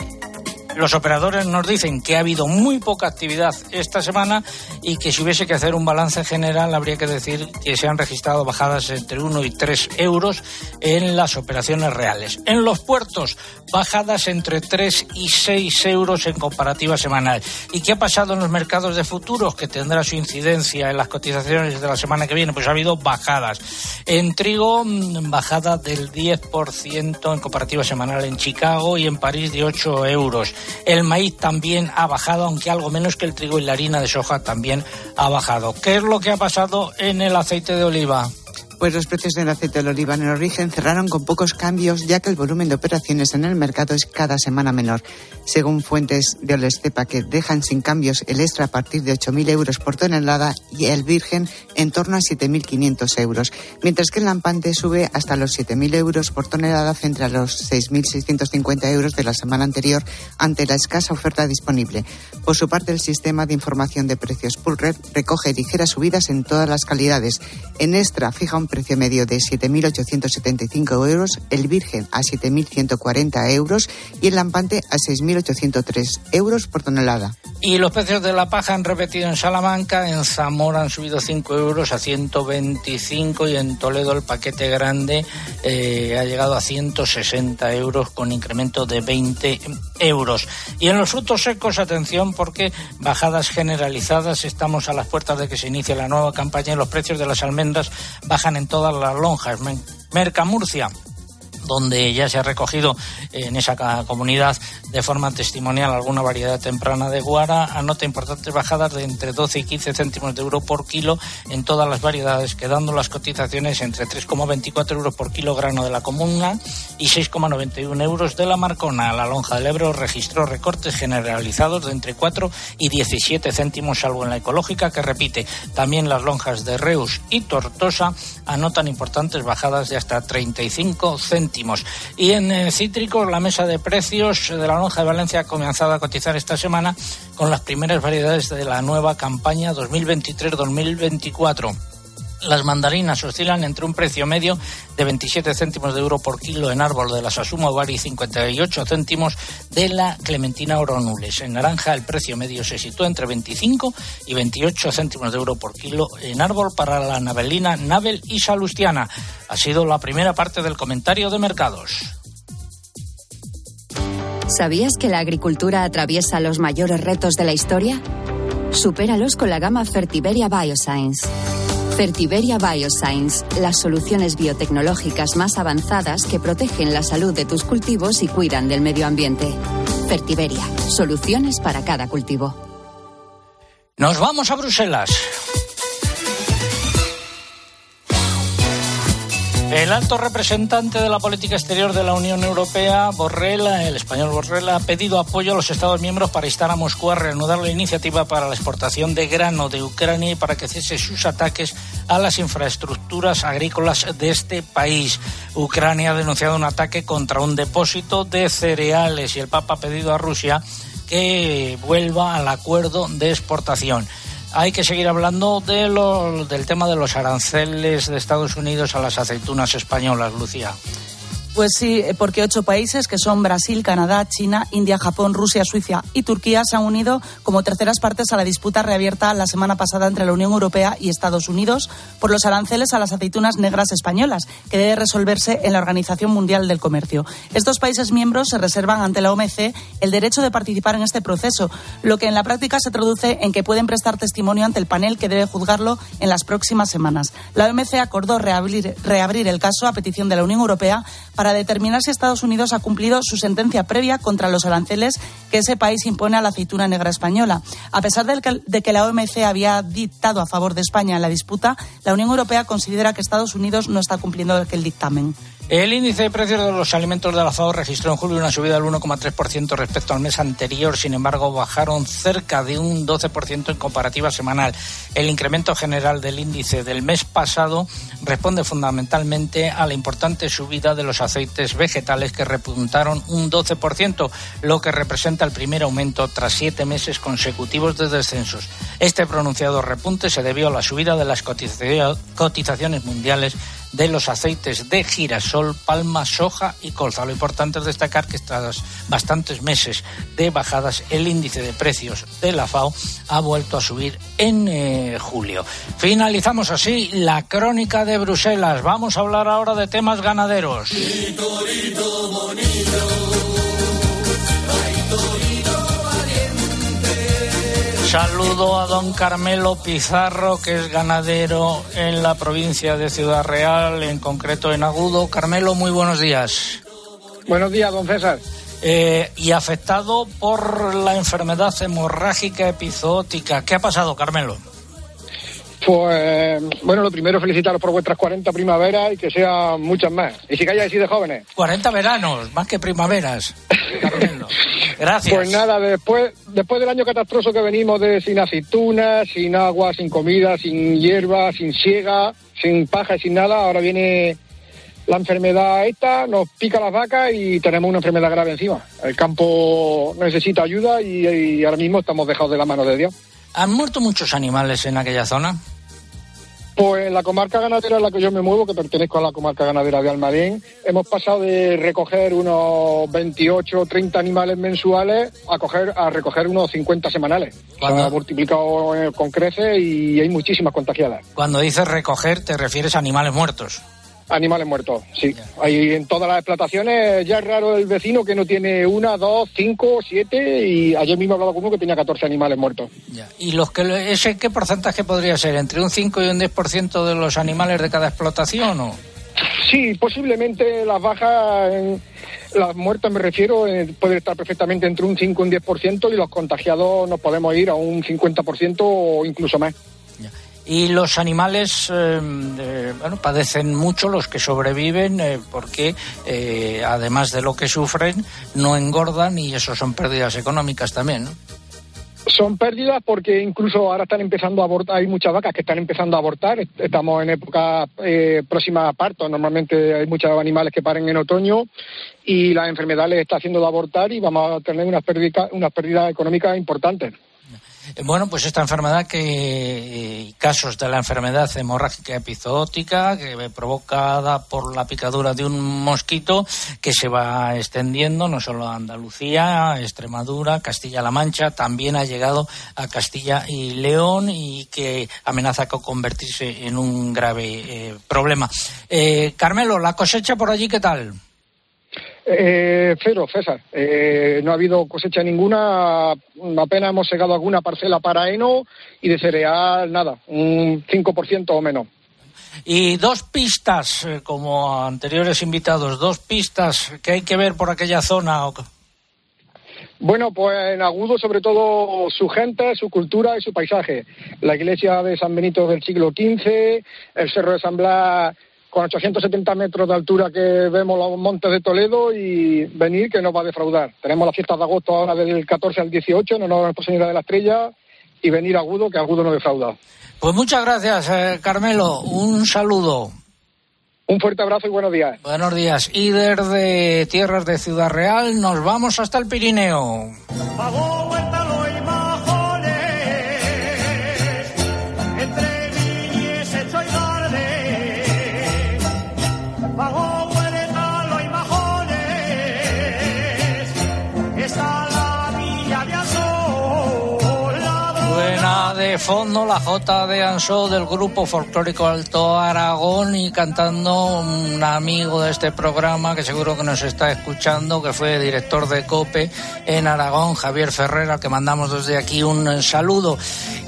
los operadores nos dicen que ha habido muy poca actividad esta semana y que si hubiese que hacer un balance general habría que decir que se han registrado bajadas entre 1 y 3 euros en las operaciones reales. En los puertos, bajadas entre 3 y 6 euros en comparativa semanal. ¿Y qué ha pasado en los mercados de futuros? Que tendrá su incidencia en las cotizaciones de la semana que viene. Pues ha habido bajadas. En trigo, mm, bajada del 10% en comparativa semanal en Chicago y en París de 8 euros. El maíz también ha bajado, aunque algo menos que el trigo y la harina de soja también ha bajado. ¿Qué es lo que ha pasado en el aceite de oliva?
Pues los precios del aceite de oliva en el origen cerraron con pocos cambios, ya que el volumen de operaciones en el mercado es cada semana menor. Según fuentes de Olestepa, que dejan sin cambios el extra a partir de 8.000 euros por tonelada y el virgen en torno a 7.500 euros, mientras que el lampante sube hasta los 7.000 euros por tonelada frente a los 6.650 euros de la semana anterior ante la escasa oferta disponible. Por su parte, el sistema de información de precios Pulred recoge ligeras subidas en todas las calidades. En extra fija un precio medio de 7.875 euros, el virgen a 7.140 euros y el lampante a 6.803 euros por tonelada.
Y los precios de la paja han repetido en Salamanca, en Zamora han subido 5 euros a 125 y en Toledo el paquete grande eh, ha llegado a 160 euros con incremento de 20 euros. Y en los frutos secos, atención porque bajadas generalizadas, estamos a las puertas de que se inicie la nueva campaña y los precios de las almendras bajan en todas las lonjas. Mercamurcia donde ya se ha recogido en esa comunidad de forma testimonial alguna variedad temprana de guara, anota importantes bajadas de entre 12 y 15 céntimos de euro por kilo en todas las variedades, quedando las cotizaciones entre 3,24 euros por kilo grano de la comuna y 6,91 euros de la marcona. La lonja del Ebro registró recortes generalizados de entre 4 y 17 céntimos, salvo en la ecológica, que repite. También las lonjas de Reus y Tortosa anotan importantes bajadas de hasta 35 céntimos. Y en eh, cítricos, la mesa de precios de la lonja de Valencia ha comenzado a cotizar esta semana con las primeras variedades de la nueva campaña 2023-2024. Las mandarinas oscilan entre un precio medio de 27 céntimos de euro por kilo en árbol de la Sasuma Bari y 58 céntimos de la Clementina Oronules. En naranja el precio medio se sitúa entre 25 y 28 céntimos de euro por kilo en árbol para la navelina Navel y Salustiana. Ha sido la primera parte del comentario de mercados.
¿Sabías que la agricultura atraviesa los mayores retos de la historia? Supéralos con la gama Fertiberia Bioscience. Fertiberia Bioscience, las soluciones biotecnológicas más avanzadas que protegen la salud de tus cultivos y cuidan del medio ambiente. Fertiberia, soluciones para cada cultivo.
Nos vamos a Bruselas. El alto representante de la política exterior de la Unión Europea, Borrell, el español Borrell, ha pedido apoyo a los Estados miembros para instar a Moscú a reanudar la iniciativa para la exportación de grano de Ucrania y para que cese sus ataques a las infraestructuras agrícolas de este país. Ucrania ha denunciado un ataque contra un depósito de cereales y el Papa ha pedido a Rusia que vuelva al acuerdo de exportación hay que seguir hablando de del tema de los aranceles de Estados Unidos a las aceitunas españolas, Lucía.
Pues sí, porque ocho países, que son Brasil, Canadá, China, India, Japón, Rusia, Suiza y Turquía, se han unido como terceras partes a la disputa reabierta la semana pasada entre la Unión Europea y Estados Unidos por los aranceles a las aceitunas negras españolas, que debe resolverse en la Organización Mundial del Comercio. Estos países miembros se reservan ante la OMC el derecho de participar en este proceso, lo que en la práctica se traduce en que pueden prestar testimonio ante el panel que debe juzgarlo en las próximas semanas. La OMC acordó reabrir, el caso a petición de la Unión Europea determinar si Estados Unidos ha cumplido su sentencia previa contra los aranceles que ese país impone a la aceituna negra española. A pesar de que la OMC había dictado a favor de España en la disputa, la Unión Europea considera que Estados Unidos no está cumpliendo aquel dictamen.
El índice de precios de los alimentos de la FAO registró en julio una subida del 1,3% respecto al mes anterior, sin embargo bajaron cerca de un 12% en comparativa semanal. El incremento general del índice del mes pasado responde fundamentalmente a la importante subida de los aceites vegetales que repuntaron un 12%, lo que representa el primer aumento tras siete meses consecutivos de descensos. Este pronunciado repunte se debió a la subida de las cotizaciones mundiales de los aceites de girasol, palma, soja y colza. Lo importante es destacar que tras bastantes meses de bajadas, el índice de precios de la FAO ha vuelto a subir en eh, julio. Finalizamos así la crónica de Bruselas. Vamos a hablar ahora de temas ganaderos. Saludo a don Carmelo Pizarro, que es ganadero en la provincia de Ciudad Real, en concreto en Agudo. Carmelo, muy buenos días.
Buenos días, don César.
Eh, y afectado por la enfermedad hemorrágica epizootica. ¿Qué ha pasado, Carmelo?
Pues, bueno, lo primero, felicitaros por vuestras 40 primaveras y que sean muchas más. Y si calláis así de jóvenes.
40 veranos, más que primaveras. Gracias.
Pues nada, después, después del año catastrófico que venimos de sin aceitunas, sin agua, sin comida, sin hierba, sin siega, sin paja y sin nada, ahora viene la enfermedad esta, nos pica las vacas y tenemos una enfermedad grave encima. El campo necesita ayuda y, y ahora mismo estamos dejados de la mano de Dios.
¿Han muerto muchos animales en aquella zona?
Pues en la comarca ganadera en la que yo me muevo, que pertenezco a la comarca ganadera de Almadén, hemos pasado de recoger unos 28 o 30 animales mensuales a, coger, a recoger unos 50 semanales. Se ha multiplicado eh, con creces y hay muchísimas contagiadas.
Cuando dices recoger, te refieres a animales muertos.
Animales muertos, sí. Hay en todas las explotaciones, ya es raro el vecino que no tiene una, dos, cinco, siete, y ayer mismo he hablado con uno que tenía 14 animales muertos.
¿Y los que ese qué porcentaje podría ser? ¿Entre un 5 y un 10% de los animales de cada explotación o...?
Sí, posiblemente las bajas, en, las muertas me refiero, eh, pueden estar perfectamente entre un 5 y un 10% y los contagiados nos podemos ir a un 50% o incluso más.
Y los animales, eh, eh, bueno, padecen mucho los que sobreviven eh, porque, además de lo que sufren, no engordan y eso son pérdidas económicas también, ¿no?
Son pérdidas porque incluso ahora están empezando a abortar, hay muchas vacas que están empezando a abortar, estamos en época próxima a parto, normalmente hay muchos animales que paren en otoño y la enfermedad les está haciendo de abortar y vamos a tener unas pérdidas económicas importantes.
Bueno, pues esta enfermedad que eh, casos de la enfermedad hemorrágica epizootica que provocada por la picadura de un mosquito que se va extendiendo no solo a Andalucía, Extremadura, Castilla-La Mancha, también ha llegado a Castilla y León y que amenaza con convertirse en un grave eh, problema. Eh, Carmelo, la cosecha por allí, ¿qué tal?
Eh, cero, César. Eh, no ha habido cosecha ninguna, apenas hemos segado alguna parcela para heno y de cereal nada, un 5% o menos.
Y dos pistas, eh, como anteriores invitados, dos pistas que hay que ver por aquella zona.
Bueno, pues en Agudo sobre todo su gente, su cultura y su paisaje. La iglesia de San Benito del siglo XV, el Cerro de San Blas con 870 metros de altura que vemos los montes de Toledo y venir que nos va a defraudar. Tenemos las fiestas de agosto ahora del 14 al 18, no nos Nuestra Señora de la Estrella y venir a Agudo, que Agudo nos defrauda.
Pues muchas gracias, eh, Carmelo. Un saludo.
Un fuerte abrazo y buenos días.
Buenos días. Y desde tierras de Ciudad Real nos vamos hasta el Pirineo. De fondo la J de Ansó del grupo folclórico Alto Aragón y cantando un amigo de este programa que seguro que nos está escuchando, que fue director de COPE en Aragón, Javier Ferrera, que mandamos desde aquí un saludo.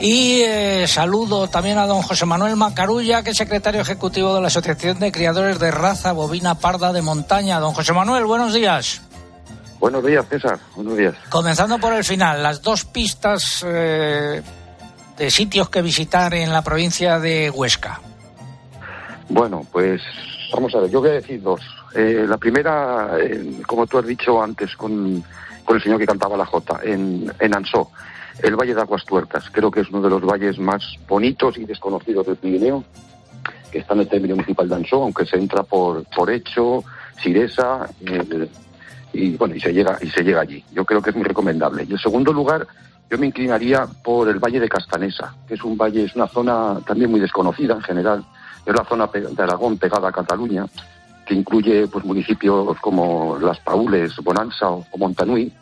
Y eh, saludo también a don José Manuel Macarulla, que es secretario ejecutivo de la Asociación de Criadores de Raza Bovina Parda de Montaña. Don José Manuel, buenos días.
Buenos días, César. Buenos días.
Comenzando por el final, las dos pistas eh, de sitios que visitar en la provincia de Huesca.
Bueno, pues vamos a ver, yo voy a decir dos. Eh, la primera, eh, como tú has dicho antes con, con, el señor que cantaba la Jota, en, en el Valle de Aguas Tuertas. Creo que es uno de los valles más bonitos y desconocidos del Pirineo, que está en el término municipal de Ansó, aunque se entra por, por Hecho, Siresa, eh, y bueno, y se llega, y se llega allí. Yo creo que es muy recomendable. Y el segundo lugar, yo me inclinaría por el Valle de Castanesa, que es un valle, es una zona también muy desconocida en general. Es la zona de Aragón pegada a Cataluña, que incluye pues municipios como Las Paules, Bonanza o, Montanui.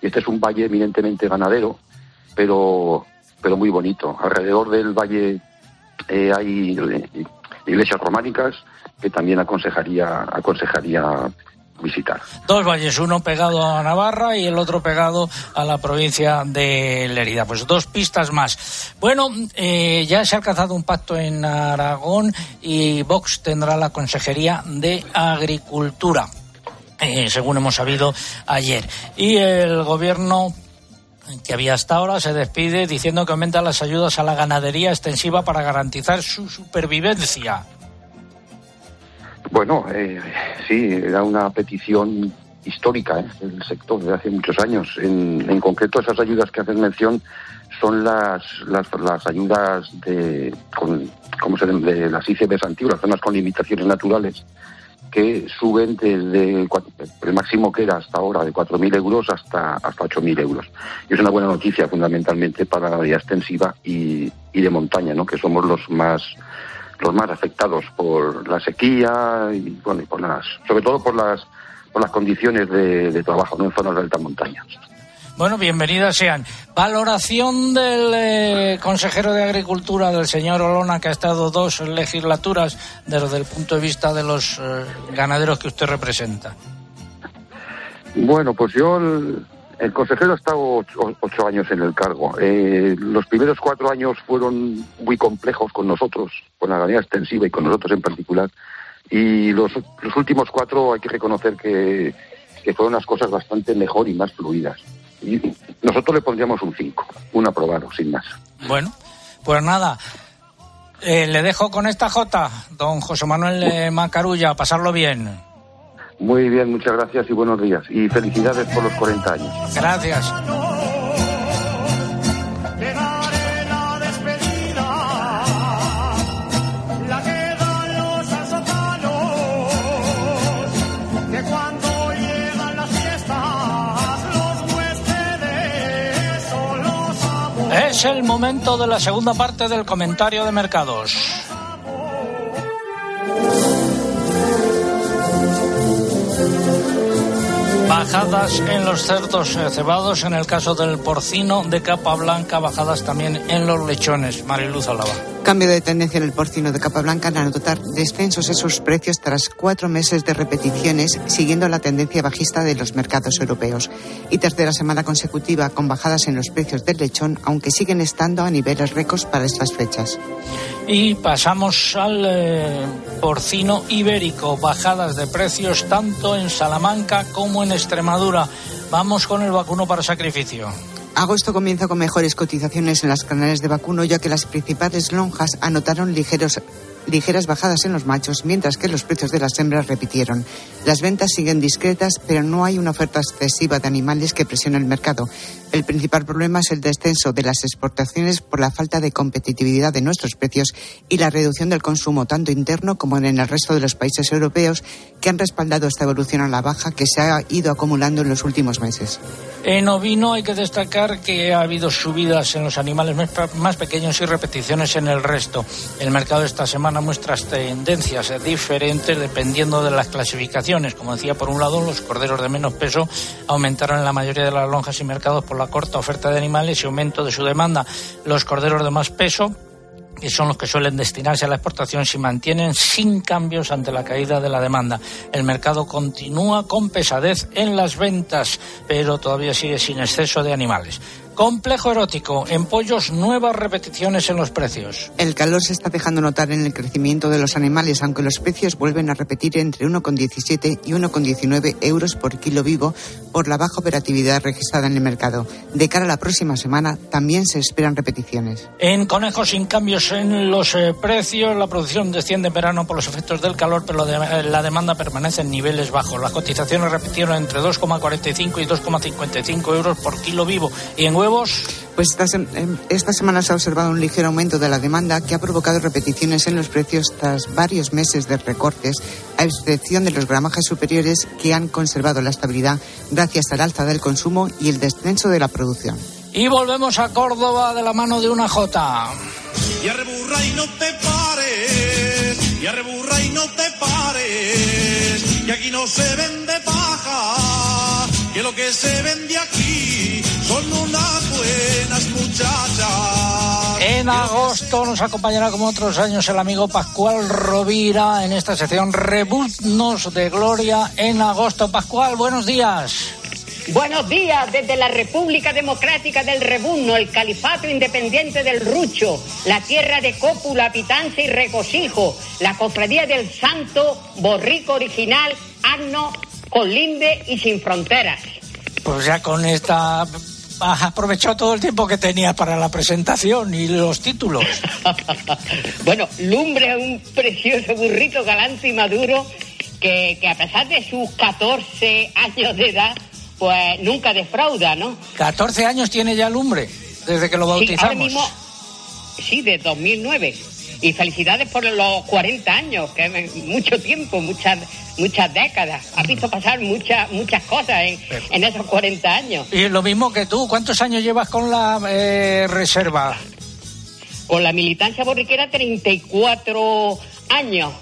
Y este es un valle eminentemente ganadero, pero, pero muy bonito. Alrededor del valle eh, hay iglesias románicas que también aconsejaría, aconsejaría
Dos valles, uno pegado a Navarra y el otro pegado a la provincia de Lerida. Pues dos pistas más. Bueno, eh, ya se ha alcanzado un pacto en Aragón y Vox tendrá la Consejería de Agricultura. Eh, según hemos sabido ayer. Y el gobierno que había hasta ahora se despide diciendo que aumenta las ayudas a la ganadería extensiva para garantizar su supervivencia.
Bueno, eh, sí, era una petición histórica ¿eh? del sector de hace muchos años. En, en, concreto, esas ayudas que hacen mención son las, las, las ayudas de, con, ¿cómo se de las ICBs antiguas, zonas con limitaciones naturales, que suben desde el máximo que era hasta ahora de 4.000 euros hasta, hasta 8.000 euros. Y es una buena noticia fundamentalmente para la vida extensiva y, y de montaña, ¿no? que somos los más los más afectados por la sequía y bueno y por las sobre todo por las por las condiciones de, de trabajo ¿no? en zonas de alta montaña.
Bueno, bienvenidas sean. Valoración del eh, consejero de Agricultura, del señor Olona, que ha estado dos legislaturas desde el punto de vista de los eh, ganaderos que usted representa.
Bueno, pues yo el consejero ha estado ocho, años en el cargo. Eh, los primeros cuatro años fueron muy complejos con nosotros, con la ganadería extensiva y con nosotros en particular. Y los, últimos cuatro hay que reconocer que, fueron unas cosas bastante mejor y más fluidas. Y nosotros le pondríamos un cinco, un aprobado, sin más.
Bueno, pues nada. Eh, le dejo con esta J, don José Manuel eh, Macarulla, pasarlo bien.
Muy bien, muchas gracias y buenos días. Y felicidades por los 40 años.
Gracias. Es el momento de la segunda parte del comentario de mercados. Bajadas en los cerdos cebados, en el caso del porcino de capa blanca, bajadas también en los lechones. Mariluz Alaba.
Cambio de tendencia en el porcino de capa blanca al anotar descensos en sus precios tras cuatro meses de repeticiones, siguiendo la tendencia bajista de los mercados europeos. Y tercera semana consecutiva con bajadas en los precios del lechón, aunque siguen estando a niveles récords para estas fechas.
Y pasamos al eh, porcino ibérico, bajadas de precios tanto en Salamanca como en Extremadura. Vamos con el vacuno para sacrificio.
Agosto comienza con mejores cotizaciones en las canales de vacuno, ya que las principales lonjas anotaron ligeros ligeras bajadas en los machos, mientras que los precios de las hembras repitieron. Las ventas siguen discretas, pero no hay una oferta excesiva de animales que presione el mercado. El principal problema es el descenso de las exportaciones por la falta de competitividad de nuestros precios y la reducción del consumo tanto interno como en el resto de los países europeos que han respaldado esta evolución a la baja que se ha ido acumulando en los últimos meses.
En ovino hay que destacar que ha habido subidas en los animales más pequeños y repeticiones en el resto. El mercado esta semana muestra tendencias diferentes dependiendo de las clasificaciones. Como decía, por un lado, los corderos de menos peso aumentaron en la mayoría de las lonjas y mercados por la corta oferta de animales y aumento de su demanda. Los corderos de más peso que son los que suelen destinarse a la exportación, se mantienen sin cambios ante la caída de la demanda. El mercado continúa con pesadez en las ventas, pero todavía sigue sin exceso de animales. Complejo erótico. En pollos, nuevas repeticiones en los precios.
El calor se está dejando notar en el crecimiento de los animales, aunque los precios vuelven a repetir entre 1,17 y 1,19 euros por kilo vivo por la baja operatividad registrada en el mercado. De cara a la próxima semana, también se esperan repeticiones.
En conejos, sin cambios en los eh, precios, la producción desciende en verano por los efectos del calor, pero de, la demanda permanece en niveles bajos. Las cotizaciones repitieron entre 2,45 y 2,55 euros por kilo vivo. Y en
pues esta, esta, semana se ha observado un ligero aumento de la demanda que ha provocado repeticiones en los precios tras varios meses de recortes, a excepción de los gramajes superiores que han conservado la estabilidad gracias al alza del consumo y el descenso de la producción.
Y volvemos a Córdoba de la mano de una J.
Y arreburra y no te pares, y arreburra y no te pares, y aquí no se vende paja, que lo que se vende aquí son unas buenas muchachas.
En agosto nos acompañará como otros años el amigo Pascual Rovira en esta sección Rebuznos de Gloria en agosto. Pascual, buenos días.
Buenos días desde la República Democrática del Rebuzno, el Califato Independiente del Rucho, la tierra de cópula, pitanza y regocijo, la cofradía del Santo, Borrico Original, Agno, Colinde y Sin Fronteras.
Pues ya con esta has aprovechado todo el tiempo que tenía para la presentación y los títulos.
bueno, Lumbre es un precioso burrito galante y maduro que, que, a pesar de sus 14 años de edad, pues nunca defrauda, ¿no?
14 años tiene ya Lumbre, desde que lo bautizamos.
Sí, ahora mismo, sí, de 2009. Y felicidades por los 40 años, que es mucho tiempo, muchas muchas décadas. Has visto pasar muchas muchas cosas en, en, esos 40 años.
Y lo mismo que tú, ¿cuántos años llevas con la eh, reserva?
Con la militancia borriquera 34 años.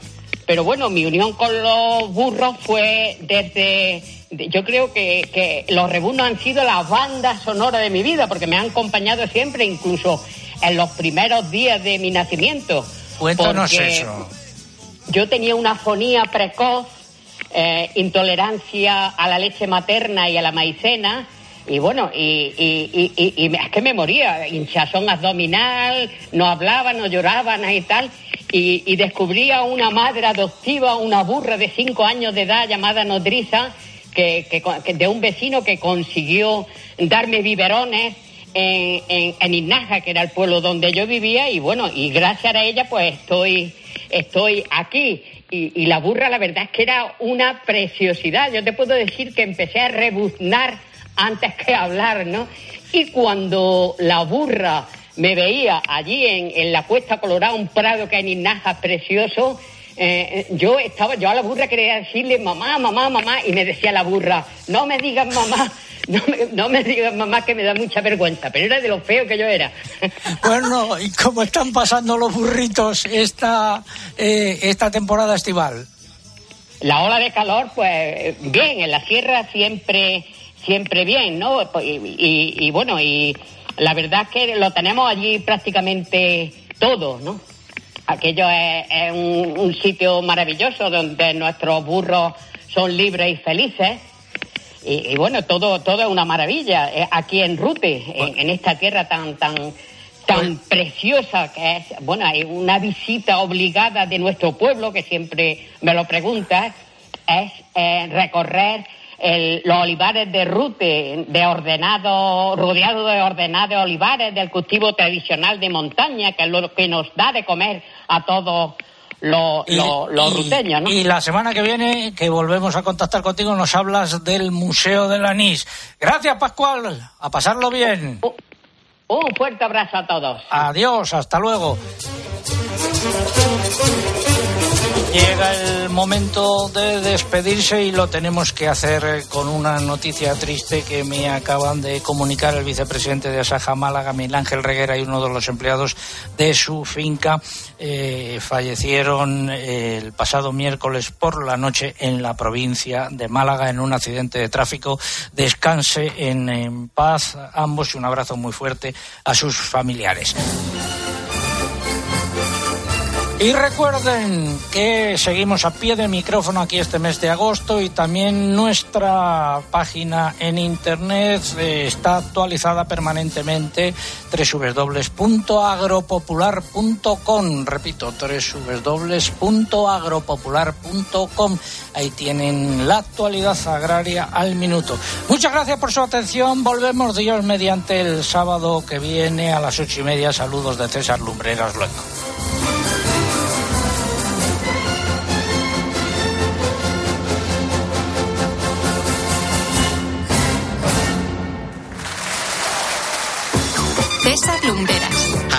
Pero bueno, mi unión con los burros fue desde... Yo creo que, que los rebunos han sido la banda sonora de mi vida, porque me han acompañado siempre, incluso en los primeros días de mi nacimiento.
Cuéntanos eso.
Yo tenía una fonía precoz, eh, intolerancia a la leche materna y a la maicena, y bueno, y, y, y, y, es que me moría, hinchazón abdominal, no hablaba, no lloraba, y tal. Y, descubrí a una madre adoptiva, una burra de cinco años de edad llamada Nodriza, que, que, de un vecino que consiguió darme biberones en, en, Inaja, que era el pueblo donde yo vivía, y bueno, y gracias a ella pues estoy, estoy aquí. Y, y, la burra, la verdad es que era una preciosidad. Yo te puedo decir que empecé a rebuznar antes que hablar, ¿no? Y cuando la burra me veía allí en, en la Cuesta Colorada, un prado que hay en Inaja precioso, eh, yo estaba, yo a la burra quería decirle mamá, mamá, mamá, y me decía la burra, no me digas mamá, No me, no me digas mamá que me da mucha vergüenza, pero era de lo feo que yo era.
Bueno, ¿y cómo están pasando los burritos esta, eh, esta temporada estival?
La ola de calor, pues bien, en la sierra siempre, siempre bien, ¿no? Y, y- y bueno, y la verdad es que lo tenemos allí prácticamente todo, ¿no? Aquello es, es un, un sitio maravilloso donde nuestros burros son libres y felices. Y, y bueno, todo, todo es una maravilla eh, aquí en Rute, en, en esta tierra tan, tan, tan preciosa que es. Bueno, hay una visita obligada de nuestro pueblo, que siempre me lo preguntas, es eh, recorrer el- los olivares de Rute, de ordenado, rodeado de ordenados olivares, del cultivo tradicional de montaña, que es lo que nos da de comer a todos los,
y-
ruteños, ¿no?
y la semana que viene, que volvemos a contactar contigo, nos hablas del Museo del Anís. Gracias, Pascual. A pasarlo bien.
Un fuerte abrazo a todos.
Adiós, hasta luego. Llega el momento de despedirse y lo tenemos que hacer con una noticia triste que me acaban de comunicar el vicepresidente de Asaja Málaga, Miguel Ángel Reguera, y uno de los empleados de su finca. Eh, fallecieron eh, el pasado miércoles por la noche en la provincia de Málaga en un accidente de tráfico. Descanse en paz ambos y un abrazo muy fuerte a sus familiares. Y recuerden que seguimos a pie de micrófono aquí este mes de agosto y también nuestra página en internet está actualizada permanentemente www.agropopular.com repito www.agropopular.com ahí tienen la actualidad agraria al minuto. Muchas gracias por su atención. Volvemos Dios mediante el sábado que viene a las ocho y media. Saludos de César Lumbreras Luengo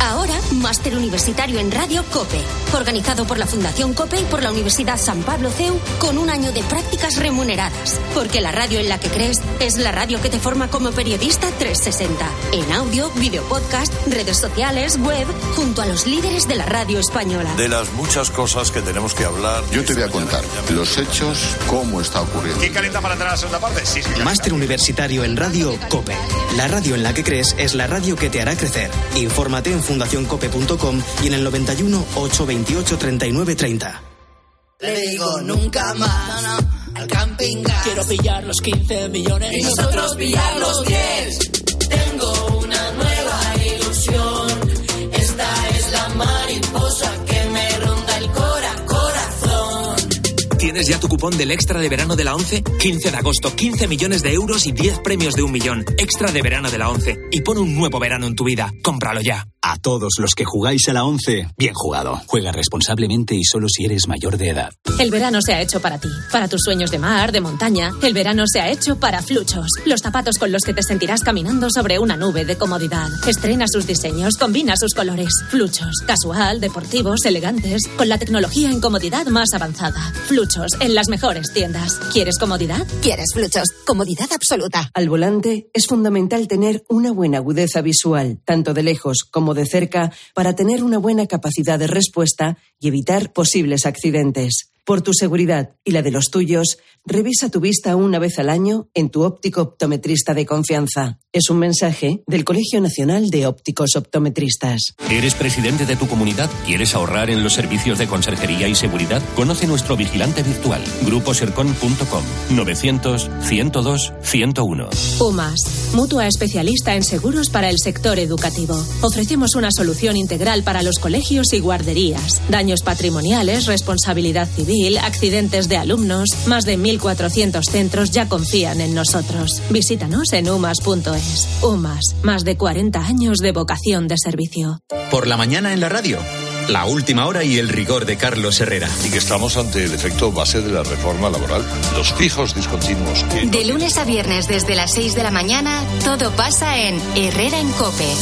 Ahora, máster universitario en Radio COPE, organizado por la Fundación COPE y por la Universidad San Pablo CEU, con un año de prácticas remuneradas. Porque la radio en la que crees es la radio que te forma como periodista 360. En audio, video podcast, redes sociales, web, junto a los líderes de la radio española.
De las muchas cosas que tenemos que hablar. Yo te voy a contar los hechos, cómo está ocurriendo.
¿Quién calienta para entrar a la segunda parte? Sí, señor.
Máster universitario en radio COPE. La radio en la que crees es la radio que te hará crecer. Infórmate en fundacioncope.com y en el 91 828 39 30.
Le digo nunca más no, no, al camping gas.
Quiero pillar los 15 millones.
Y nosotros pillar los 10. Tengo una nueva ilusión. Esta es la mariposa que me ronda el cora corazón.
¿Tienes ya tu cupón del extra de verano de la 11? 15 de agosto, 15 millones de euros y 10 premios de un millón. Extra de verano de la 11. Y pon un nuevo verano en tu vida. Cómpralo ya.
A todos los que jugáis a la 11, bien jugado. Juega responsablemente y solo si eres mayor de edad.
El verano se ha hecho para ti, para tus sueños de mar, de montaña. El verano se ha hecho para Fluchos, los zapatos con los que te sentirás caminando sobre una nube de comodidad. Estrena sus diseños, combina sus colores. Fluchos, casual, deportivos, elegantes, con la tecnología en comodidad más avanzada. Fluchos, en las mejores tiendas. ¿Quieres comodidad?
¿Quieres fluchos? Comodidad absoluta.
Al volante es fundamental tener una buena agudeza visual, tanto de lejos como de cerca, para tener una buena capacidad de respuesta y evitar posibles accidentes. Por tu seguridad y la de los tuyos, revisa tu vista una vez al año en tu óptico optometrista de confianza. Es un mensaje del Colegio Nacional de Ópticos Optometristas.
¿Eres presidente de tu comunidad? ¿Quieres ahorrar en los servicios de conserjería y seguridad? Conoce nuestro vigilante virtual, gruposercon.com 900 102 101.
UMAS, mutua especialista en seguros para el sector educativo. Ofrecemos una solución integral para los colegios y guarderías. Daños patrimoniales, responsabilidad civil, accidentes de alumnos. Más de 1.400 centros ya confían en nosotros. Visítanos en umas.es. UMAS, más de 40 años de vocación de servicio.
Por la mañana en la radio.
La última hora y el rigor de Carlos Herrera.
Y que estamos ante el efecto base de la reforma laboral, los fijos discontinuos. Que
De lunes a viernes desde las 6 de la mañana, todo pasa en Herrera en Cope.